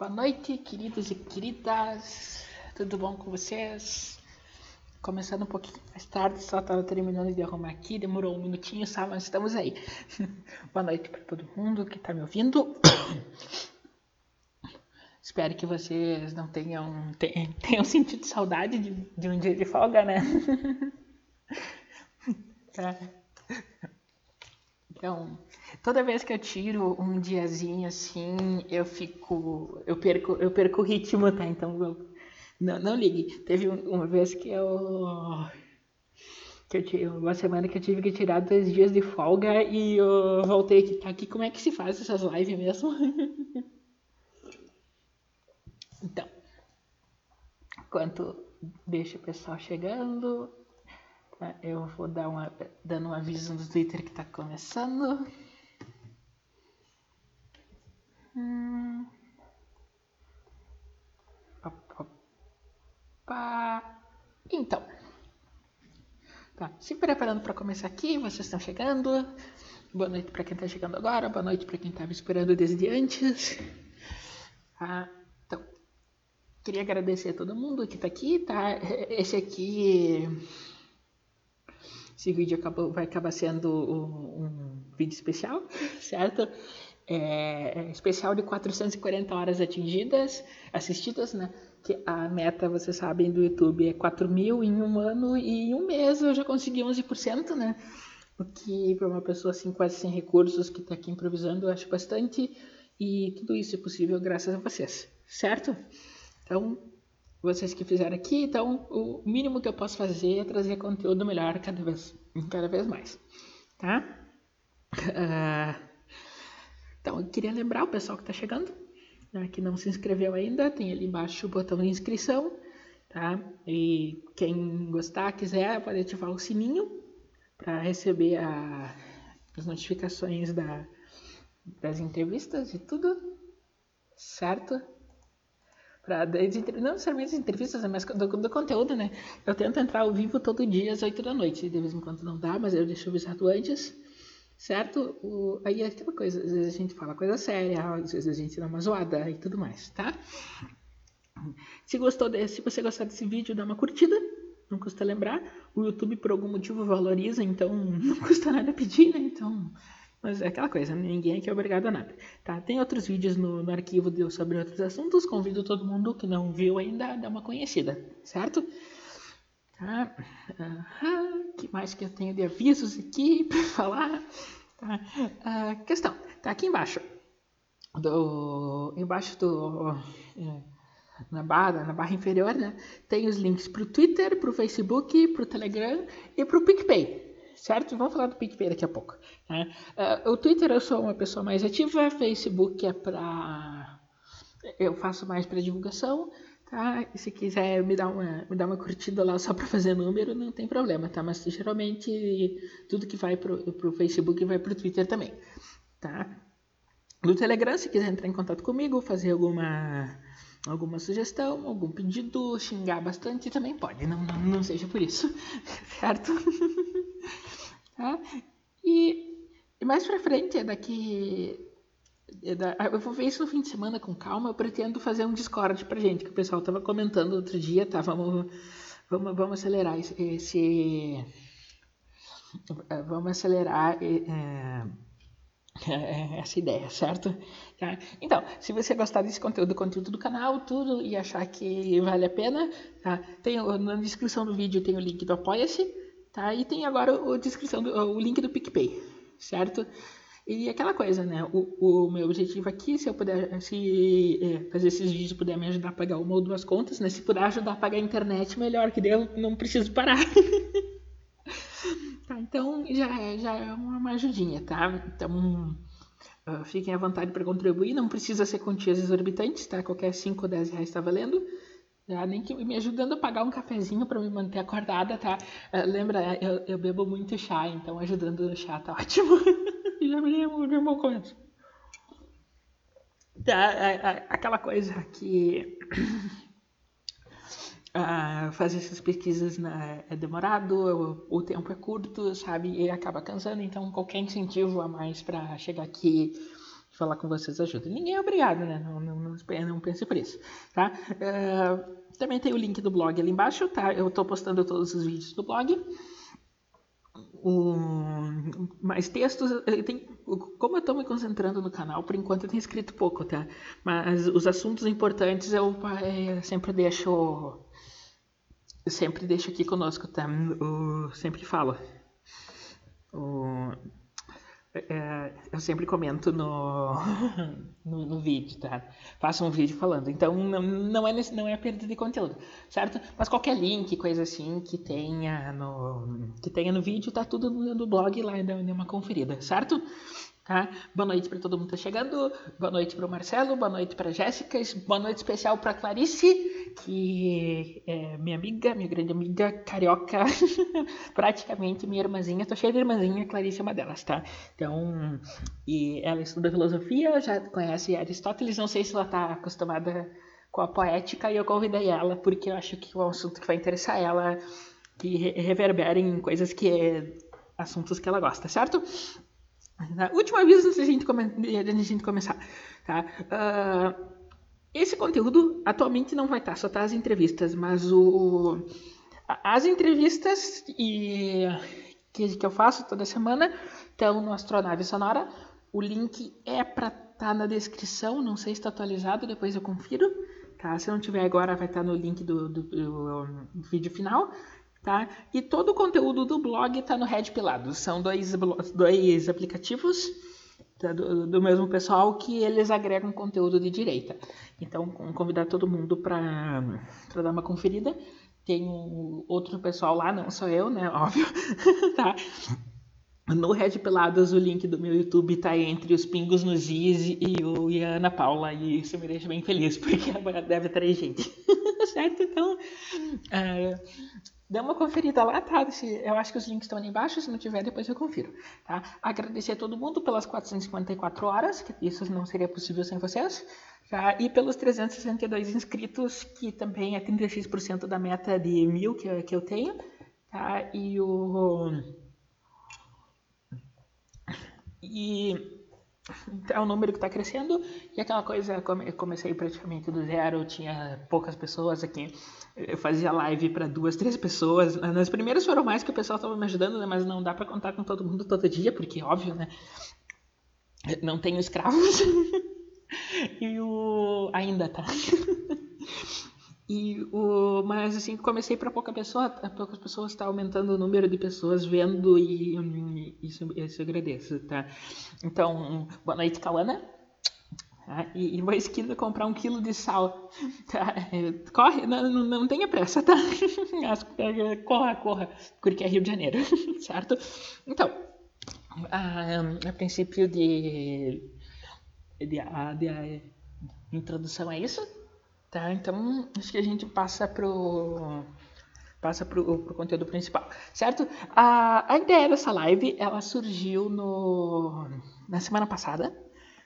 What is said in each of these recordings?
Boa noite, queridos e queridas. Tudo bom com vocês? Começando um pouquinho mais tarde, só estava terminando de arrumar aqui, demorou um minutinho, só, mas estamos aí. Boa noite para todo mundo que está me ouvindo. Espero que vocês não tenham, tenham sentido saudade de, de um dia de folga, né? é. Então, toda vez que eu tiro um diazinho assim, eu fico. Eu perco, eu perco o ritmo, tá? Então, não, não ligue. Teve uma vez que eu. Que eu tive, uma semana que eu tive que tirar dois dias de folga e eu voltei aqui. Tá aqui, como é que se faz essas lives mesmo? então, enquanto deixa o pessoal chegando, eu vou dar uma, dando um aviso no Twitter que está começando. Hum. Então, tá, se preparando para começar aqui, vocês estão chegando. Boa noite para quem está chegando agora, boa noite para quem estava esperando desde antes. Ah, então, queria agradecer a todo mundo que está aqui, tá? Esse aqui esse vídeo acabou, vai acabar sendo um, um vídeo especial, certo? É, é especial de 440 horas atingidas, assistidas, né? Que a meta, vocês sabem, do YouTube é 4 mil em um ano e em um mês eu já consegui 11%, né? O que para uma pessoa assim quase sem recursos que está aqui improvisando eu acho bastante e tudo isso é possível graças a vocês, certo? Então, vocês que fizeram aqui, então o mínimo que eu posso fazer é trazer conteúdo melhor cada vez, cada vez mais, tá? Uh, então, eu queria lembrar o pessoal que está chegando, né, que não se inscreveu ainda, tem ali embaixo o botão de inscrição, tá? E quem gostar, quiser, pode ativar o sininho para receber a, as notificações da, das entrevistas e tudo, certo? Pra, não necessariamente as entrevistas, mas do, do, conteúdo, né? Eu tento entrar ao vivo todo dia às 8 da noite. De vez em quando não dá, mas eu deixo avisado antes, certo? O, aí é aquela coisa, às vezes a gente fala coisa séria, às vezes a gente dá uma zoada e tudo mais, tá? Se gostou desse, se você gostar desse vídeo, dá uma curtida, não custa lembrar. O YouTube por algum motivo valoriza, então não custa nada pedir, né? Então mas é aquela coisa, ninguém aqui é obrigado a nada. Tá? Tem outros vídeos no, no arquivo de, sobre outros assuntos. Convido todo mundo que não viu ainda a dar uma conhecida, certo? Tá? Uhum. que mais que eu tenho de avisos aqui para falar? Tá? Uh, questão, tá aqui embaixo. Do, embaixo do. É, na barra, na barra inferior, né? Tem os links para o Twitter, para o Facebook, para o Telegram e para o PicPay certo? Vamos falar do PicPay daqui a pouco. Né? Uh, o Twitter eu sou uma pessoa mais ativa, Facebook é para eu faço mais para divulgação, tá? E se quiser me dar uma me dar uma curtida lá só para fazer número, não tem problema, tá? Mas geralmente tudo que vai pro, pro Facebook vai pro Twitter também, tá? No Telegram, se quiser entrar em contato comigo, fazer alguma alguma sugestão, algum pedido, xingar bastante também pode, não, não, não seja por isso, certo? Tá? E, e mais pra frente, daqui. É da, eu vou ver isso no fim de semana com calma. Eu pretendo fazer um Discord pra gente, que o pessoal tava comentando outro dia, tá? Vamos, vamos, vamos acelerar esse. esse vamos acelerar. É, essa ideia, certo? Tá? Então, se você gostar desse conteúdo, conteúdo do canal, tudo, e achar que vale a pena, tá? Tem, na descrição do vídeo tem o link do Apoia-se, Tá? E tem agora a descrição do, o link do PicPay, certo? E aquela coisa, né? O, o meu objetivo aqui, se eu puder se, é, fazer esses vídeos, puder me ajudar a pagar uma ou duas contas, né? Se puder ajudar a pagar a internet, melhor, que daí eu não preciso parar. tá, então já, já é uma ajudinha, tá? Então uh, fiquem à vontade para contribuir, não precisa ser quantias exorbitantes, tá? Qualquer 5 ou 10 reais está valendo. Já, nem que me ajudando a pagar um cafezinho para me manter acordada, tá? Uh, lembra, eu, eu, bebo muito chá, então ajudando no chá tá ótimo. Já me lembro de um começo. Tá, aquela coisa que uh, fazer essas pesquisas é demorado, o, o, tempo é curto, sabe? E acaba cansando, então qualquer incentivo a mais para chegar aqui falar com vocês ajuda. Ninguém é obrigado, né? Não, não, não, não pense por isso, tá? Uh, também tem o link do blog ali embaixo, tá? Eu estou postando todos os vídeos do blog. Um, mais textos, tem, como eu estou me concentrando no canal, por enquanto eu tenho escrito pouco, tá? Mas os assuntos importantes eu, é, sempre deixo sempre deixo aqui conosco, tá? Eu sempre falo. É, eu sempre comento no, no, no, vídeo, tá? Faço um vídeo falando. Então não, não, é, não é perda de conteúdo, certo? Mas qualquer link, coisa assim que tenha no, que tenha no vídeo, tá tudo no, no blog lá, dá uma conferida, certo? Tá? Boa noite para todo mundo que está chegando. Boa noite para o Marcelo. Boa noite para Jéssica. Boa noite especial para Clarice, que é minha amiga, minha grande amiga, carioca, praticamente minha irmãzinha. Estou cheia de irmãzinha, Clarice é uma delas, tá? Então, e ela estuda filosofia, já conhece Aristóteles. Não sei se ela está acostumada com a poética e eu convidei ela porque eu acho que é um assunto que vai interessar ela, que reverberem coisas que é assuntos que ela gosta, certo? Tá? Último aviso antes da gente, come gente começar. Tá? Uh, esse conteúdo atualmente não vai estar, só tá as entrevistas, mas o, as entrevistas e, que, que eu faço toda semana estão no Astronave Sonora. O link é para estar tá na descrição, não sei se está atualizado, depois eu confiro. Tá? Se não tiver agora, vai estar tá no link do, do, do, do vídeo final. Tá? E todo o conteúdo do blog está no Red Pilados. São dois, dois aplicativos tá? do, do, mesmo pessoal que eles agregam conteúdo de direita. Então, convidar todo mundo para dar uma conferida. Tem um outro pessoal lá, não sou eu, né? Óbvio. tá? No Red Peladas, o link do meu YouTube está entre os pingos nos is e, o, e a Ana Paula. E isso me deixa bem feliz, porque agora deve ter gente. certo? Então, uh, Dê uma conferida lá, tá? Eu acho que os links estão ali embaixo, se não tiver, depois eu confiro, tá? Agradecer a todo mundo pelas 454 horas, que isso não seria possível sem vocês, tá? E pelos 362 inscritos, que também é 36% da meta de mil que, que eu tenho, tá? E o... E é um número que está crescendo e aquela coisa, eu comecei praticamente do zero, tinha poucas pessoas aqui, eu fazia live para duas, três pessoas. Nas primeiras foram mais que o pessoal estava me ajudando, né? mas não dá para contar com todo mundo todo dia, porque óbvio, né? Não tenho escravos. e o ainda tá. E o, mas assim, comecei para pouca pessoa, poucas pessoas, está aumentando o número de pessoas vendo e, e isso, isso eu agradeço, tá? Então, boa noite, Calana. Tá? E, e vou esquina comprar um quilo de sal. Tá? Corre, não, não, não tenha pressa, tá? corra, corra, porque é Rio de Janeiro, certo? Então, a, a princípio de, de, de, de introdução é isso. Tá? Então, acho que a gente passa pro passa pro, pro conteúdo principal, certo? A, a ideia dessa live, ela surgiu no, na semana passada,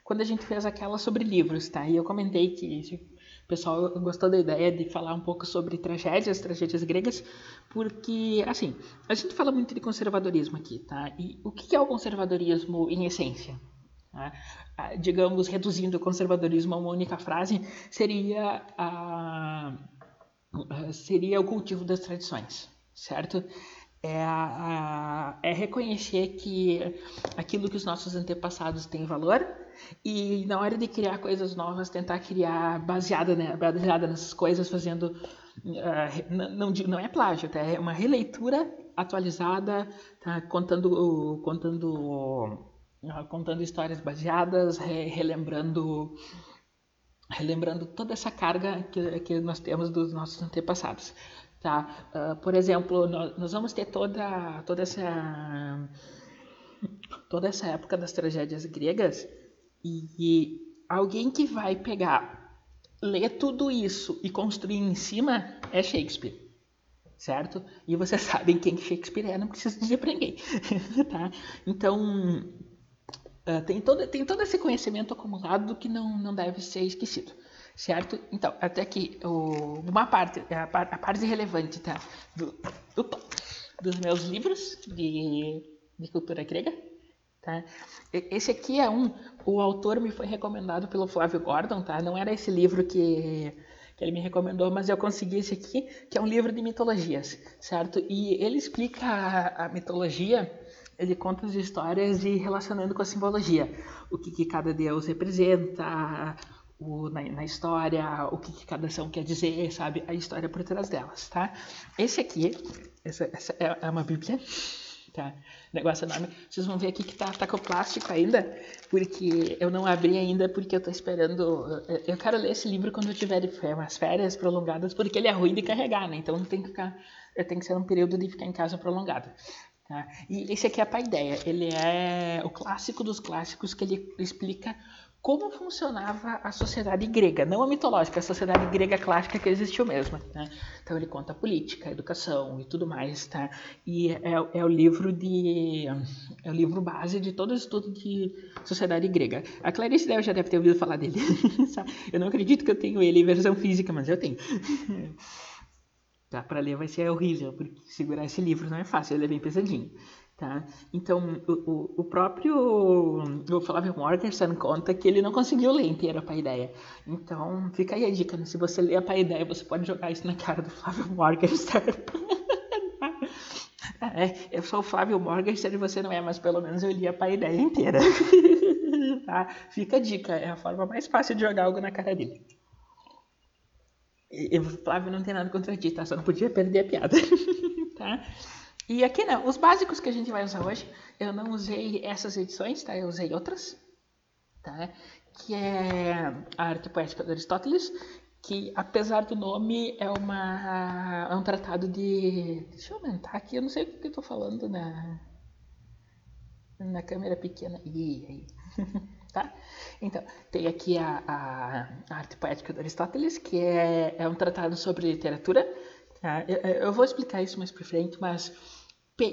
quando a gente fez aquela sobre livros, tá? E eu comentei que o pessoal gostou da ideia de falar um pouco sobre tragédias, tragédias gregas, porque, assim, a gente fala muito de conservadorismo aqui, tá? E o que é o conservadorismo em essência? Tá? digamos, reduzindo o conservadorismo a uma única frase, seria, a, seria o cultivo das tradições, certo? É, a, é, reconhecer que aquilo que os nossos antepassados têm valor e na hora de criar coisas novas tentar criar baseada, né, baseada nessas coisas, fazendo uh, não, não é plágio, tá? é uma releitura atualizada, tá? contando, contando contando histórias baseadas, re, relembrando relembrando toda essa carga que, que nós temos dos nossos antepassados. Tá? Uh, por exemplo, nós, nós, vamos ter toda, toda, essa, toda essa época das tragédias gregas e, e alguém que vai pegar, ler tudo isso e construir em cima é Shakespeare certo? E vocês sabem quem Shakespeare é, não precisa dizer para ninguém, tá? Então, Uh, tem, todo, tem todo esse conhecimento acumulado que não, não deve ser esquecido, certo? Então, até aqui, o, uma parte, a, a parte relevante tá, do, do, dos meus livros de, de cultura grega, Tá? Esse aqui é um, o autor me foi recomendado pelo Flávio Gordon, tá? Não era esse livro que, que ele me recomendou, mas eu consegui esse aqui, que é um livro de mitologias, certo? E ele explica a, a mitologia, ele conta as histórias e relacionando com a simbologia, o que, que cada deus representa, o, na, na, história, o que, que, cada ação quer dizer, sabe? A história por trás delas, tá? Esse aqui, essa, essa é, é uma bíblia tá? Negócio enorme. Vocês vão ver aqui que tá, tá com plástico ainda, porque eu não abri ainda, porque eu tô esperando. Eu quero ler esse livro quando eu tiver umas férias prolongadas, porque ele é ruim de carregar, né? Então tem que ficar. Tem que ser um período de ficar em casa prolongado. Tá? E esse aqui é a paideia. Ele é o clássico dos clássicos que ele explica como funcionava a sociedade grega, não a mitológica, a sociedade grega clássica que existiu mesmo. Né? Então ele conta a política, educação e tudo mais, tá? E é, é, o livro de é o livro base de todo o estudo de sociedade grega. A Clarice já deve ter ouvido falar dele. eu não acredito que eu tenho ele em versão física, mas eu tenho. tá, para ler vai ser horrível, porque segurar esse livro não é fácil, ele é bem pesadinho. Tá? Então, o, o próprio o Flávio Morgenstern conta que ele não conseguiu ler inteira a Paideia. Então, fica aí a dica, né? se você ler a Paideia, você pode jogar isso na cara do Flávio Morgenstern. é, eu sou o Flávio Morgenstern e você não é, mas pelo menos eu li a Paideia inteira. tá? Fica a dica, é a forma mais fácil de jogar algo na cara dele. E, o Flávio não tem nada contra ti, tá? Só não podia perder a piada. tá? E aqui, né, os básicos que a gente vai usar hoje, eu não usei essas edições, tá? Eu usei outras, tá? Que é a Arte Poética de Aristóteles, que apesar do nome é uma é um tratado de deixa eu aumentar aqui eu não sei o que eu tô falando na na câmera pequena e aí tá então tem aqui a, a, arte poética de Aristóteles que é, é um tratado sobre literatura tá? eu, eu vou explicar isso mais para frente mas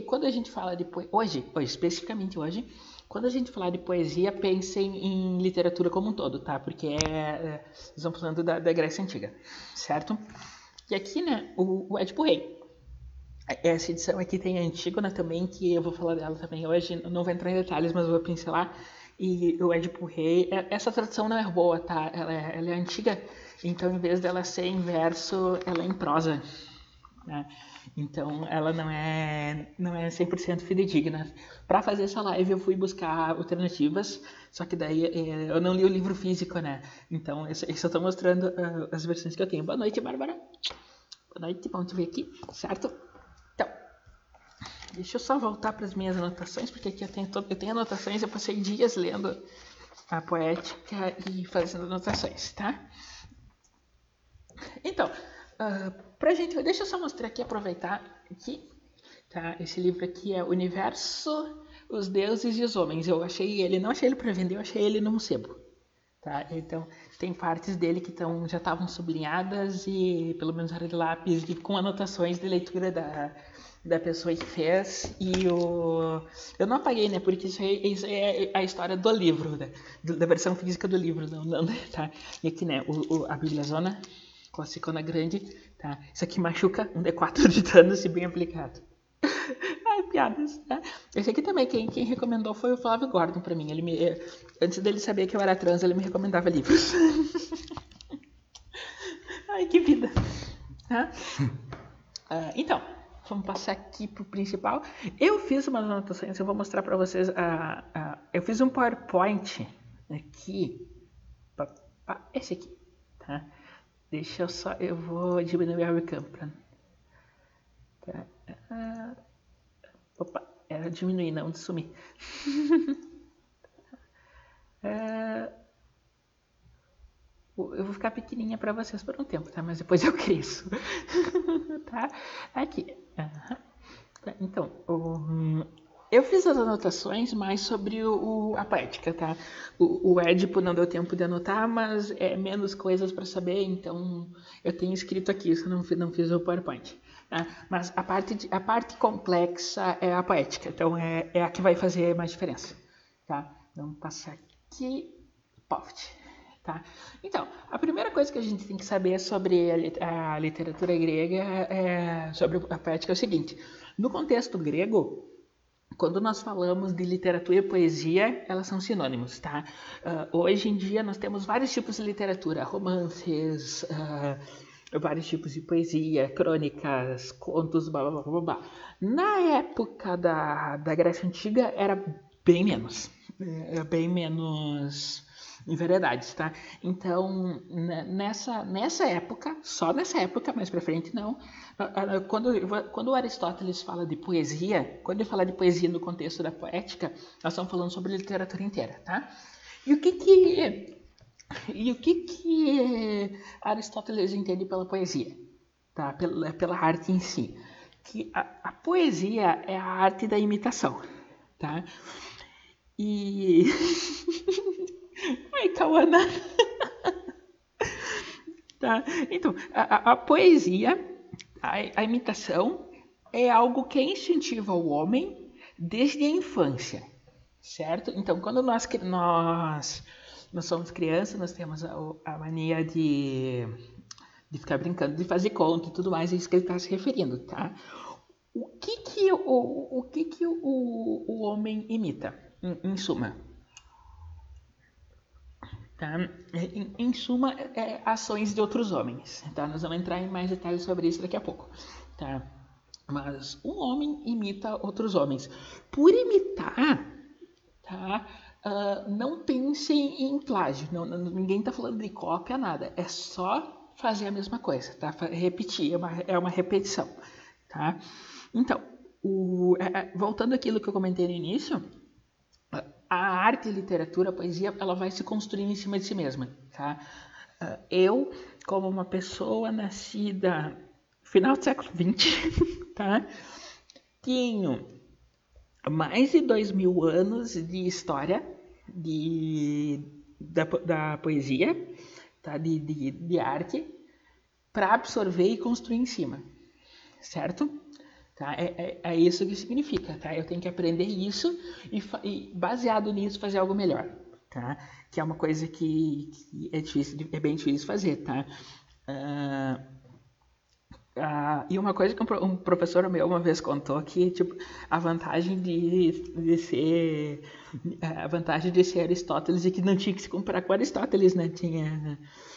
quando a gente fala de poesia, hoje, hoje, especificamente hoje, quando a gente falar de poesia, pensem em literatura como um todo, tá? Porque é, é, estamos falando da, da, Grécia Antiga, certo? E aqui, né, o, o Édipo Rei. Essa edição aqui tem a Antígona também, que eu vou falar dela também hoje, não vou entrar em detalhes, mas vou pincelar. E o Édipo Rei, é, essa tradução não é boa, tá? Ela é, ela é antiga, então em vez dela ser em verso, ela é em prosa, né? Então ela não é não é 100% fidedigna. Para fazer essa live eu fui buscar alternativas, só que daí é, eu não li o livro físico, né? Então eu só estou mostrando uh, as versões que eu tenho. Boa noite, Bárbara. Boa noite, bom te ver aqui, certo? Deixa eu só voltar para as minhas anotações, porque aqui eu tenho, eu tenho anotações, eu passei dias lendo a poética e fazendo anotações, tá? Então, uh, pra gente, deixa eu só mostrar aqui, aproveitar aqui, tá? Esse livro aqui é Universo, os Deuses e os Homens. Eu achei ele, não achei ele para vender, eu achei ele num sebo, tá? Então, tem partes dele que tão, já estavam sublinhadas e pelo menos era de lápis e com anotações de leitura da, da pessoa que fez e o eu não apaguei né porque isso é, isso é a história do livro né? da versão física do livro não, não tá e aqui né o, o a Bíblia Zona classicona grande, tá? Isso aqui machuca um D4 de dano se bem aplicado. Ai, piadas, tá? Esse aqui também, quem, quem recomendou foi o Flávio Gordon pra mim. Ele me, eh, antes dele saber que eu era trans, ele me recomendava livros. Ai, que vida. Tá? Uh, então, vamos passar aqui pro principal. Eu fiz umas anotações, eu vou mostrar pra vocês. Uh, eu fiz um PowerPoint aqui. Esse aqui, tá? Deixa eu só, eu vou diminuir a webcam pra... Tá. Ah, opa, era diminuir, não de sumir. ah, eu vou ficar pequenininha para vocês por um tempo, tá? Mas depois eu cresço, tá? Aqui. Tá, então, o, eu fiz as anotações mais sobre o, a poética, tá? O, o Édipo não deu tempo de anotar, mas é menos coisas para saber, então eu tenho escrito aqui, isso não, não fiz o PowerPoint. Tá? Mas a parte, de, a parte complexa é a poética, então é, é a que vai fazer mais diferença. Tá? Vamos passar aqui. Poft. Tá? Então, a primeira coisa que a gente tem que saber sobre a, a literatura grega, é, sobre a poética, é o seguinte: no contexto grego, quando nós falamos de literatura e poesia, elas são sinônimos, tá? Uh, hoje em dia nós temos vários tipos de literatura, romances, uh, vários tipos de poesia, crônicas, contos, blá blá blá blá. Na época da, da Grécia Antiga era bem menos, era bem menos em variedades, tá? Então, nessa, nessa época, só nessa época, mais pra frente não, quando, quando Aristóteles fala de poesia, quando ele fala de poesia no contexto da poética, nós estamos falando sobre literatura inteira, tá? E o que que, e o que, que Aristóteles entende pela poesia? Tá? Pela, pela arte em si. Que a, a poesia é a arte da imitação, tá? E... Ai, Cauana. tá? Então, a, a poesia, a, a, imitação, é algo que incentiva o homem desde a infância, certo? Então, quando nós, nós, nós somos crianças, nós temos a, a mania de, de ficar brincando, de fazer conta e tudo mais, é isso que ele está se referindo, tá? O que que o, o, que que o, o homem imita, em, em suma? Tá? Em, em suma, é, ações de outros homens. Tá? Nós vamos entrar em mais detalhes sobre isso daqui a pouco. Tá? Mas um homem imita outros homens. Por imitar, tá? Uh, não pensem em plágio. Não, não, ninguém está falando de cópia, nada. É só fazer a mesma coisa, tá? Repetir, é uma, é uma repetição, tá? Então, o, é, é voltando àquilo que eu comentei no início, a arte, a literatura, a poesia, ela vai se construir em cima de si mesma, tá? Ah, eu, como uma pessoa nascida final do século XX, tá? Tenho mais de dois mil anos de história de, da, da poesia, tá? de, de, de arte, para absorver e construir em cima, certo? Tá? É, é, é, isso que significa, tá? Eu tenho que aprender isso e, e, baseado nisso fazer algo melhor, tá? Que é uma coisa que, que é, difícil, é bem difícil fazer, tá? Uh, uh, e uma coisa que um, um, professor meu uma vez contou que tipo a vantagem de, de ser a vantagem de ser Aristóteles é que não tinha que se comparar com Aristóteles, né? Tinha ah,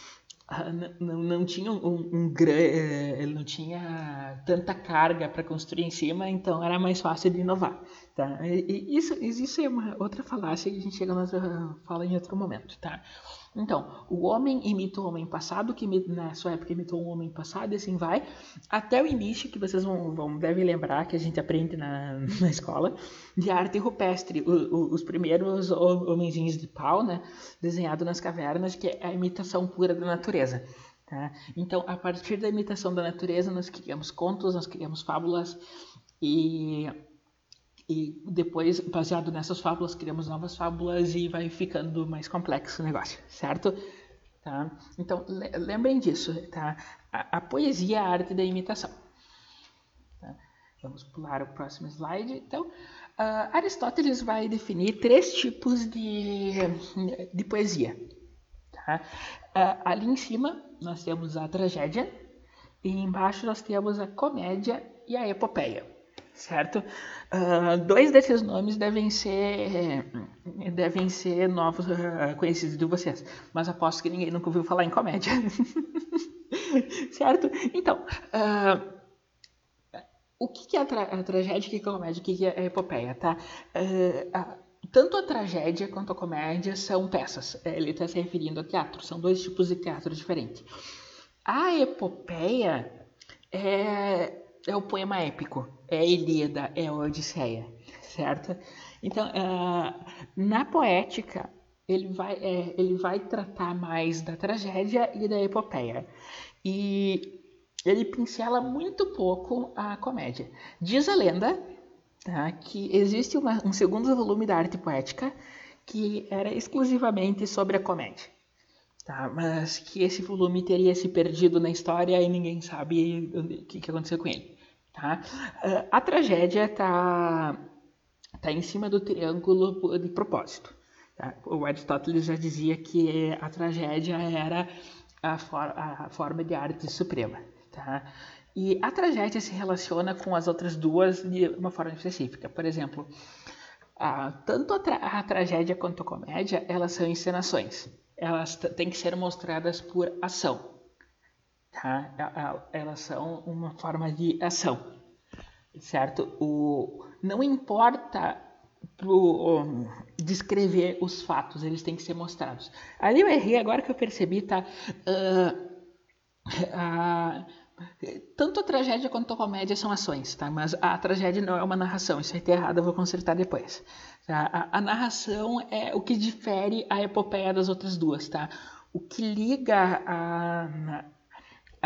não, não tinha um, um, eh, ele não tinha tanta carga para construir em cima, então era mais fácil de inovar. Tá? E isso, isso é uma outra falácia que a gente chega na fala em outro momento. Tá? Então, o homem imita o homem passado, que na sua época imitou um homem passado, e assim vai, até o início, que vocês vão, vão devem lembrar, que a gente aprende na, na escola, de arte rupestre, o, o, os primeiros homenzinhos de pau, né, desenhado nas cavernas, que é a imitação pura da natureza. Tá? Então, a partir da imitação da natureza, nós criamos contos, nós criamos fábulas, e e depois, baseado nessas fábulas, criamos novas fábulas e vai ficando mais complexo o negócio, certo? Tá? Então, lembrem disso, tá? A, a, poesia é a arte da imitação. Tá? Vamos pular o próximo slide. Então, uh, Aristóteles vai definir três tipos de, de poesia. Tá? Uh, ali em cima, nós temos a tragédia, e embaixo nós temos a comédia e a epopeia certo? Uh, dois desses nomes devem ser devem ser novos uh, conhecidos de vocês, mas aposto que ninguém nunca ouviu falar em comédia, certo? Então, uh, o que é a, tra a, tragédia, o que é a comédia, o que é a epopeia, tá? tanto a tragédia quanto a comédia são peças. Ele está se referindo a teatro, são dois tipos de teatro diferentes. A epopeia é é o poema épico, é a Ilíada, é a Odisseia, certo? Então, uh, na poética, ele vai, é, ele vai tratar mais da tragédia e da epopeia. E ele pincela muito pouco a comédia. Diz a lenda tá, que existe uma, um segundo volume da arte poética que era exclusivamente sobre a comédia. Tá, mas que esse volume teria se perdido na história e ninguém sabe o que, que aconteceu com ele. Tá? Uh, a tragédia está tá em cima do triângulo de propósito. Tá? O Aristóteles já dizia que a tragédia era a, for a forma de arte suprema. tá? E a tragédia se relaciona com as outras duas de uma forma específica. Por exemplo, tanto a, tra a, tragédia quanto a comédia, elas são encenações. Elas têm que ser mostradas por ação. Tá? Elas são uma forma de ação, certo? O, não importa pro, descrever os fatos, eles têm que ser mostrados. Ali eu errei, agora que eu percebi, tá? Uh, uh, tanto a tragédia quanto a comédia são ações, tá? Mas a tragédia não é uma narração, isso aí tá errado, eu vou consertar depois. Tá? A, a, narração é o que difere a epopeia das outras duas, tá? O que liga a,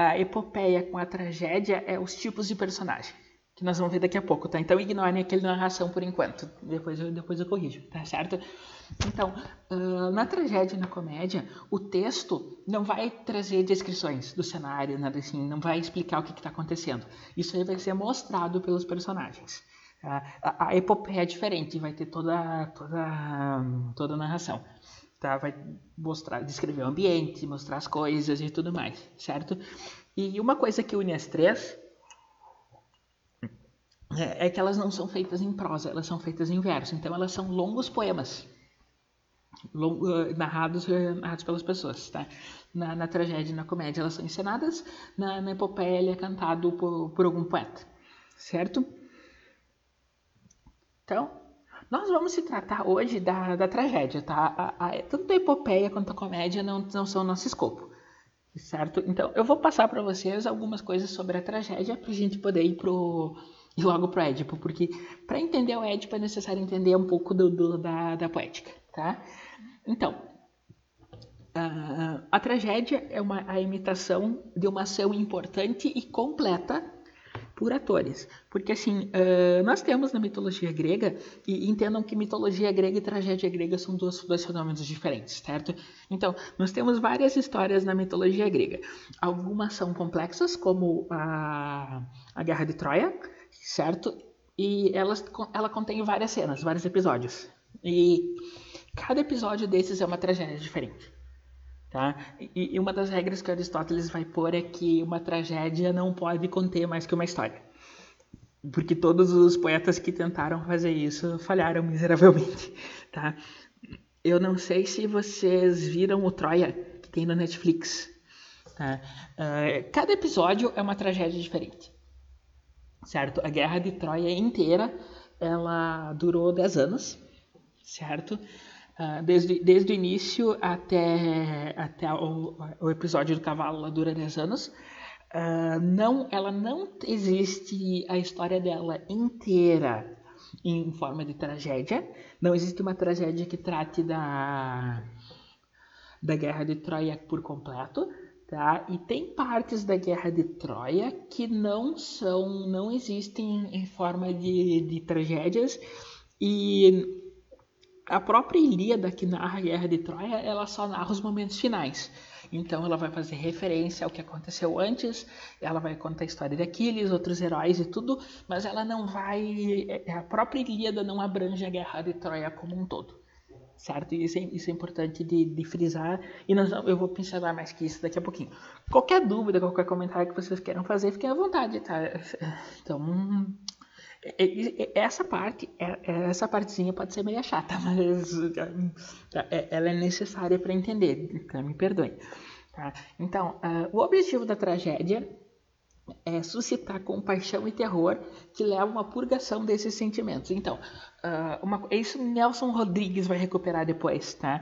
a epopeia com a tragédia é os tipos de personagem que nós vamos ver daqui a pouco, tá? Então ignorem aquele narração por enquanto, depois eu, depois eu corrijo, tá certo? Então, uh, na tragédia e na comédia, o texto não vai trazer descrições do cenário, nada assim, não vai explicar o que está acontecendo. Isso aí vai ser mostrado pelos personagens. Tá? A, a epopeia é diferente, vai ter toda, toda, toda a narração. Tá? Vai mostrar, descrever o ambiente, mostrar as coisas e tudo mais, certo? E uma coisa que une as três é, é que elas não são feitas em prosa, elas são feitas em verso. Então elas são longos poemas long, uh, narrados, uh, narrados pelas pessoas. Tá? Na, na, tragédia e na comédia elas são encenadas, na, na epopeia ele é cantado por, por algum poeta. Certo? Então, nós vamos se tratar hoje da, da tragédia, tá? A, a, tanto a epopeia quanto a comédia não, não são nosso escopo, certo? Então, eu vou passar para vocês algumas coisas sobre a tragédia para a gente poder ir pro e logo pro Édipo, porque para entender o Édipo é necessário entender um pouco do, do da, da poética, tá? Então, a, a tragédia é uma, a imitação de uma ação importante e completa por atores. Porque assim, uh, nós temos na mitologia grega, e entendam que mitologia grega e tragédia grega são dois, dois fenômenos diferentes, certo? Então, nós temos várias histórias na mitologia grega. Algumas são complexas, como a, a Guerra de Troia, certo? E elas, ela contém várias cenas, vários episódios. E cada episódio desses é uma tragédia diferente. Tá? E, e uma das regras que Aristóteles vai pôr é que uma tragédia não pode conter mais que uma história. Porque todos os poetas que tentaram fazer isso falharam miseravelmente. Tá? Eu não sei se vocês viram o Troia, que tem no Netflix. Tá? Uh, cada episódio é uma tragédia diferente certo? A guerra de Troia inteira, ela durou 10 anos, certo? Uh, desde, desde o início até, até o, o episódio do cavalo, ela dura 10 anos. Uh, não, ela não existe a história dela inteira em forma de tragédia. Não existe uma tragédia que trate da, da guerra de Troia por completo. Tá? E tem partes da Guerra de Troia que não são, não existem em forma de, de tragédias e a própria Ilíada que narra a Guerra de Troia, ela só narra os momentos finais. Então ela vai fazer referência ao que aconteceu antes, ela vai contar a história de Aquiles, outros heróis e tudo, mas ela não vai, a própria Ilíada não abrange a Guerra de Troia como um todo certo? Isso é, isso é importante de, de frisar e nós, eu vou pincelar mais que isso daqui a pouquinho. Qualquer dúvida, qualquer comentário que vocês queiram fazer, fiquem à vontade, tá? Então, é, é, é, essa parte, essa partezinha pode ser meio chata, mas ela é necessária para entender, então me perdoem. Tá? Então, uh, o objetivo da tragédia é, suscitar compaixão e terror que levam à purgação desses sentimentos. Então, uh, uma, isso Nelson Rodrigues vai recuperar depois, tá?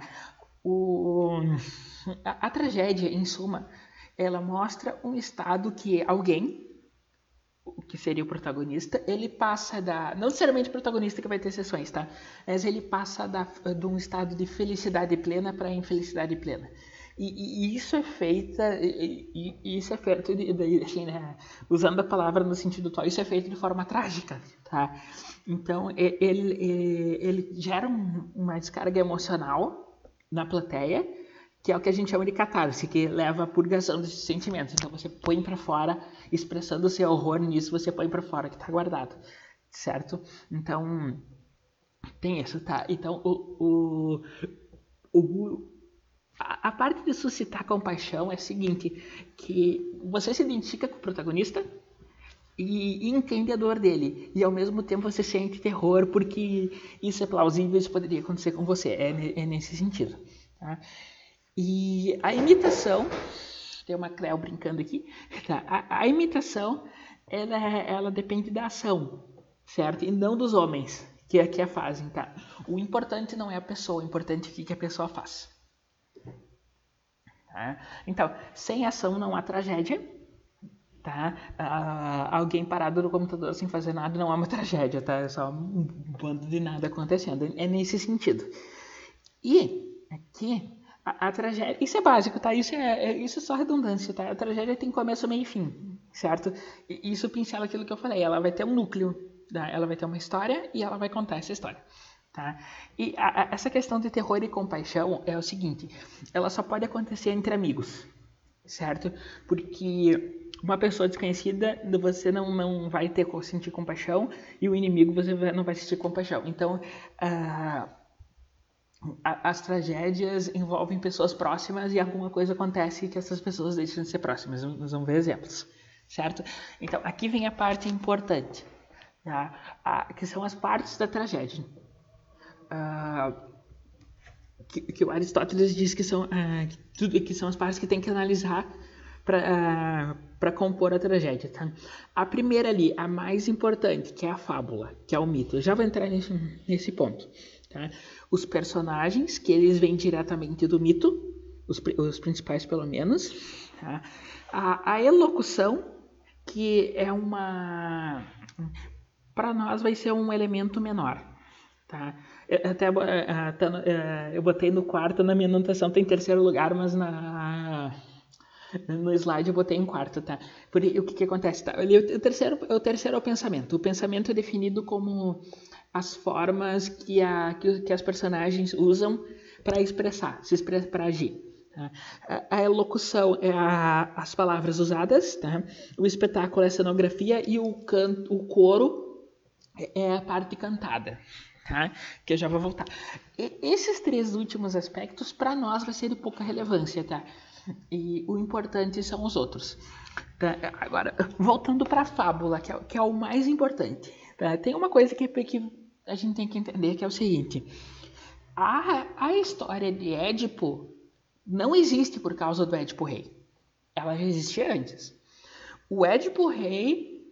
O, a, a, tragédia, em suma, ela mostra um estado que alguém, que seria o protagonista, ele passa da. Não necessariamente o protagonista que vai ter sessões, tá? Mas ele passa da, de um estado de felicidade plena para infelicidade plena. E, e, isso é feito, e, e, isso é feito, assim, né, usando a palavra no sentido atual, isso é feito de forma trágica, tá? Então, ele, ele gera uma descarga emocional na plateia, que é o que a gente chama de catarse, que leva à purgação desses sentimentos. Então, você põe para fora, expressando o seu horror nisso, você põe para fora, que está guardado, certo? Então, tem isso, tá? Então, o, o, o a, a, parte de suscitar compaixão é a seguinte, que você se identifica com o protagonista e, e entende a dor dele, e ao mesmo tempo você sente terror porque isso é plausível, isso poderia acontecer com você, é, é nesse sentido. Tá? E a imitação, tem uma Cleo brincando aqui, tá? a, a imitação ela, ela depende da ação, certo? E não dos homens que, que a fazem, tá? O importante não é a pessoa, o importante é o que, que a pessoa faz. Tá? Então, sem ação não há tragédia, tá? Ah, alguém parado no computador sem fazer nada não é uma tragédia, tá? É só um bando de nada acontecendo. É nesse sentido. E aqui a, a tragédia, isso é básico, tá? Isso é, é, isso é só redundância, tá? A tragédia tem começo, meio e fim, certo? E isso pincela aquilo que eu falei. Ela vai ter um núcleo, tá? ela vai ter uma história e ela vai contar essa história. Tá? E a, a, essa questão de terror e compaixão é o seguinte: ela só pode acontecer entre amigos, certo? Porque uma pessoa desconhecida você não, não vai ter sentir compaixão e o inimigo você não vai sentir compaixão. Então, uh, as tragédias envolvem pessoas próximas e alguma coisa acontece que essas pessoas deixam de ser próximas. Nós vamos ver exemplos, certo? Então, aqui vem a parte importante, tá? a, que são as partes da tragédia. Uh, que, que, o Aristóteles diz que são, uh, que, tudo, que são as partes que tem que analisar para uh, compor a tragédia. Tá? A primeira ali, a mais importante, que é a fábula, que é o mito. Eu já vou entrar nesse, nesse ponto. Tá? Os personagens, que eles vêm diretamente do mito, os, os principais pelo menos. Tá? A, a elocução, que é uma. Para nós vai ser um elemento menor. Tá? Eu, até tá eu botei no quarto, na minha anotação tem terceiro lugar, mas na, no slide eu botei em quarto, tá? Por, o que, que acontece? Tá? O, terceiro, o terceiro é o pensamento. O pensamento é definido como as formas que, a, que, que as personagens usam para expressar, se expressar, para agir. Tá? A, a elocução é a, as palavras usadas, tá? o espetáculo é a cenografia e o, canto, o coro é a parte cantada. Tá? Que eu já vou voltar. E esses três últimos aspectos, para nós, vai ser de pouca relevância. Tá? E o importante são os outros. Tá? Agora, voltando para a fábula, que é, que é, o mais importante. Tá? Tem uma coisa que, que a gente tem que entender que é o seguinte: a, a história de Édipo não existe por causa do Édipo Rei. Ela já existia antes. O Édipo Rei,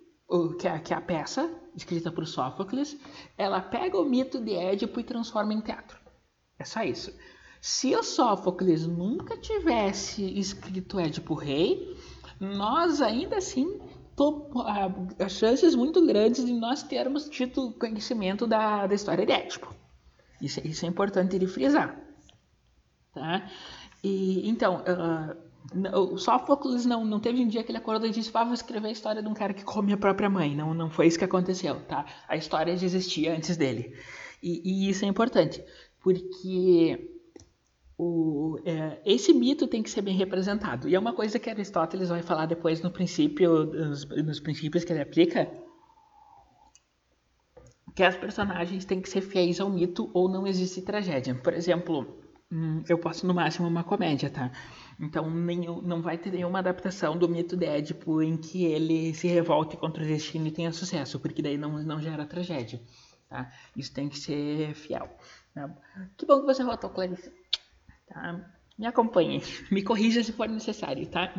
que é, que é a peça escrita por Sófocles, ela pega o mito de Édipo e transforma em teatro. É só isso. Se o Sófocles nunca tivesse escrito Édipo Rei, nós ainda assim as chances muito grandes de nós termos tido conhecimento da, da história de Édipo. Isso, isso é importante de frisar. Tá? E, então, uh, Sófocles não, não teve um dia que ele acordou e disse: ah, vou escrever a história de um cara que come a própria mãe. Não, não foi isso que aconteceu. Tá? A história já existia antes dele. E, e isso é importante, porque o, é, esse mito tem que ser bem representado. E é uma coisa que Aristóteles vai falar depois no princípio, nos, nos princípios que ele aplica, que as personagens têm que ser fiéis ao mito ou não existe tragédia. Por exemplo, hum, eu posso no máximo uma comédia, tá? Então nenhum, não vai ter nenhuma adaptação do mito de Édipo em que ele se revolte contra o destino e tenha sucesso, porque daí não, não gera tragédia. Tá? Isso tem que ser fiel. Tá? Que bom que você voltou, Clarice. Tá? Me acompanhe, me corrija se for necessário, tá?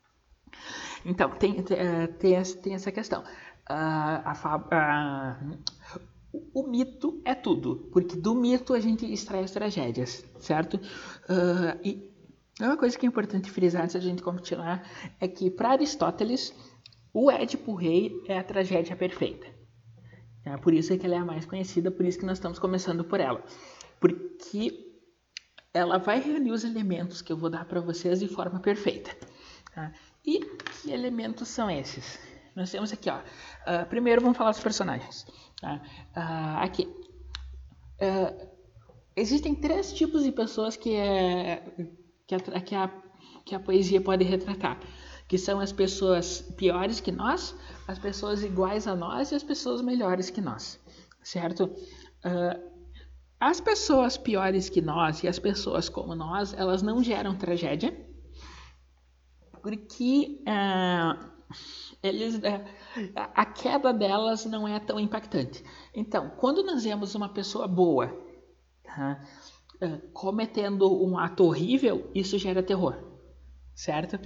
então, tem, tem, eh, tem, essa questão. Uh, a, uh, o mito é tudo, porque do mito a gente extrai as tragédias, certo? Uh, e uma coisa que é importante frisar antes da gente continuar é que, para Aristóteles, o Édipo Rei é a tragédia perfeita. É por isso que ela é a mais conhecida, por isso que nós estamos começando por ela. Porque ela vai reunir os elementos que eu vou dar para vocês de forma perfeita. Tá? E que elementos são esses? Nós temos aqui, ó. Uh, primeiro vamos falar dos personagens. Tá? Uh, aqui. Uh, existem três tipos de pessoas que, é, que, a, que, a, que a poesia pode retratar. Que são as pessoas piores que nós, as pessoas iguais a nós e as pessoas melhores que nós. Certo? As pessoas piores que nós e as pessoas como nós, elas não geram tragédia, porque uh, eles, uh, a queda delas não é tão impactante. Então, quando nós vemos uma pessoa boa uh, cometendo um ato horrível, isso gera terror, certo?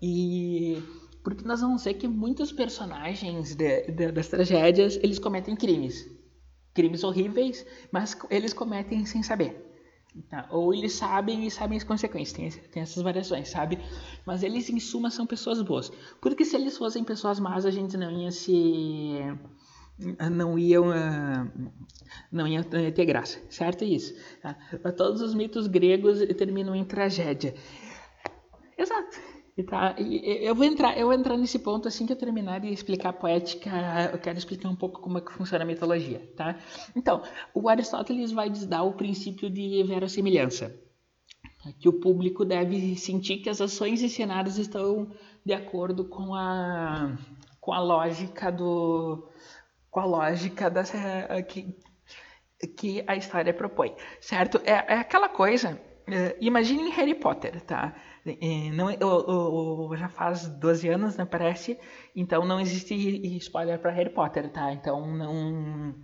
E porque nós vamos ver que muitos personagens de, de, das tragédias eles cometem crimes, crimes horríveis, mas eles cometem sem saber. Tá? Ou eles sabem e sabem as consequências, tem, tem, essas variações, sabe? Mas eles, em suma, são pessoas boas. Porque se eles fossem pessoas más, a gente não ia se. não iam. não ia ter graça, certo? Isso. Tá? Todos os mitos gregos terminam em tragédia. Exato. Tá, e eu vou entrar, eu vou entrar nesse ponto assim que eu terminar de explicar a poética, eu quero explicar um pouco como é que funciona a mitologia, tá? Então, o Aristóteles vai dar o princípio de verossimilhança, que o público deve sentir que as ações ensinadas estão de acordo com a com a lógica do com a lógica da que que a história propõe, certo? É, é aquela coisa, é, imagine Harry Potter, tá? Não, eu, eu, já faz 12 anos, né, parece, então não existe spoiler para Harry Potter, tá? Então não...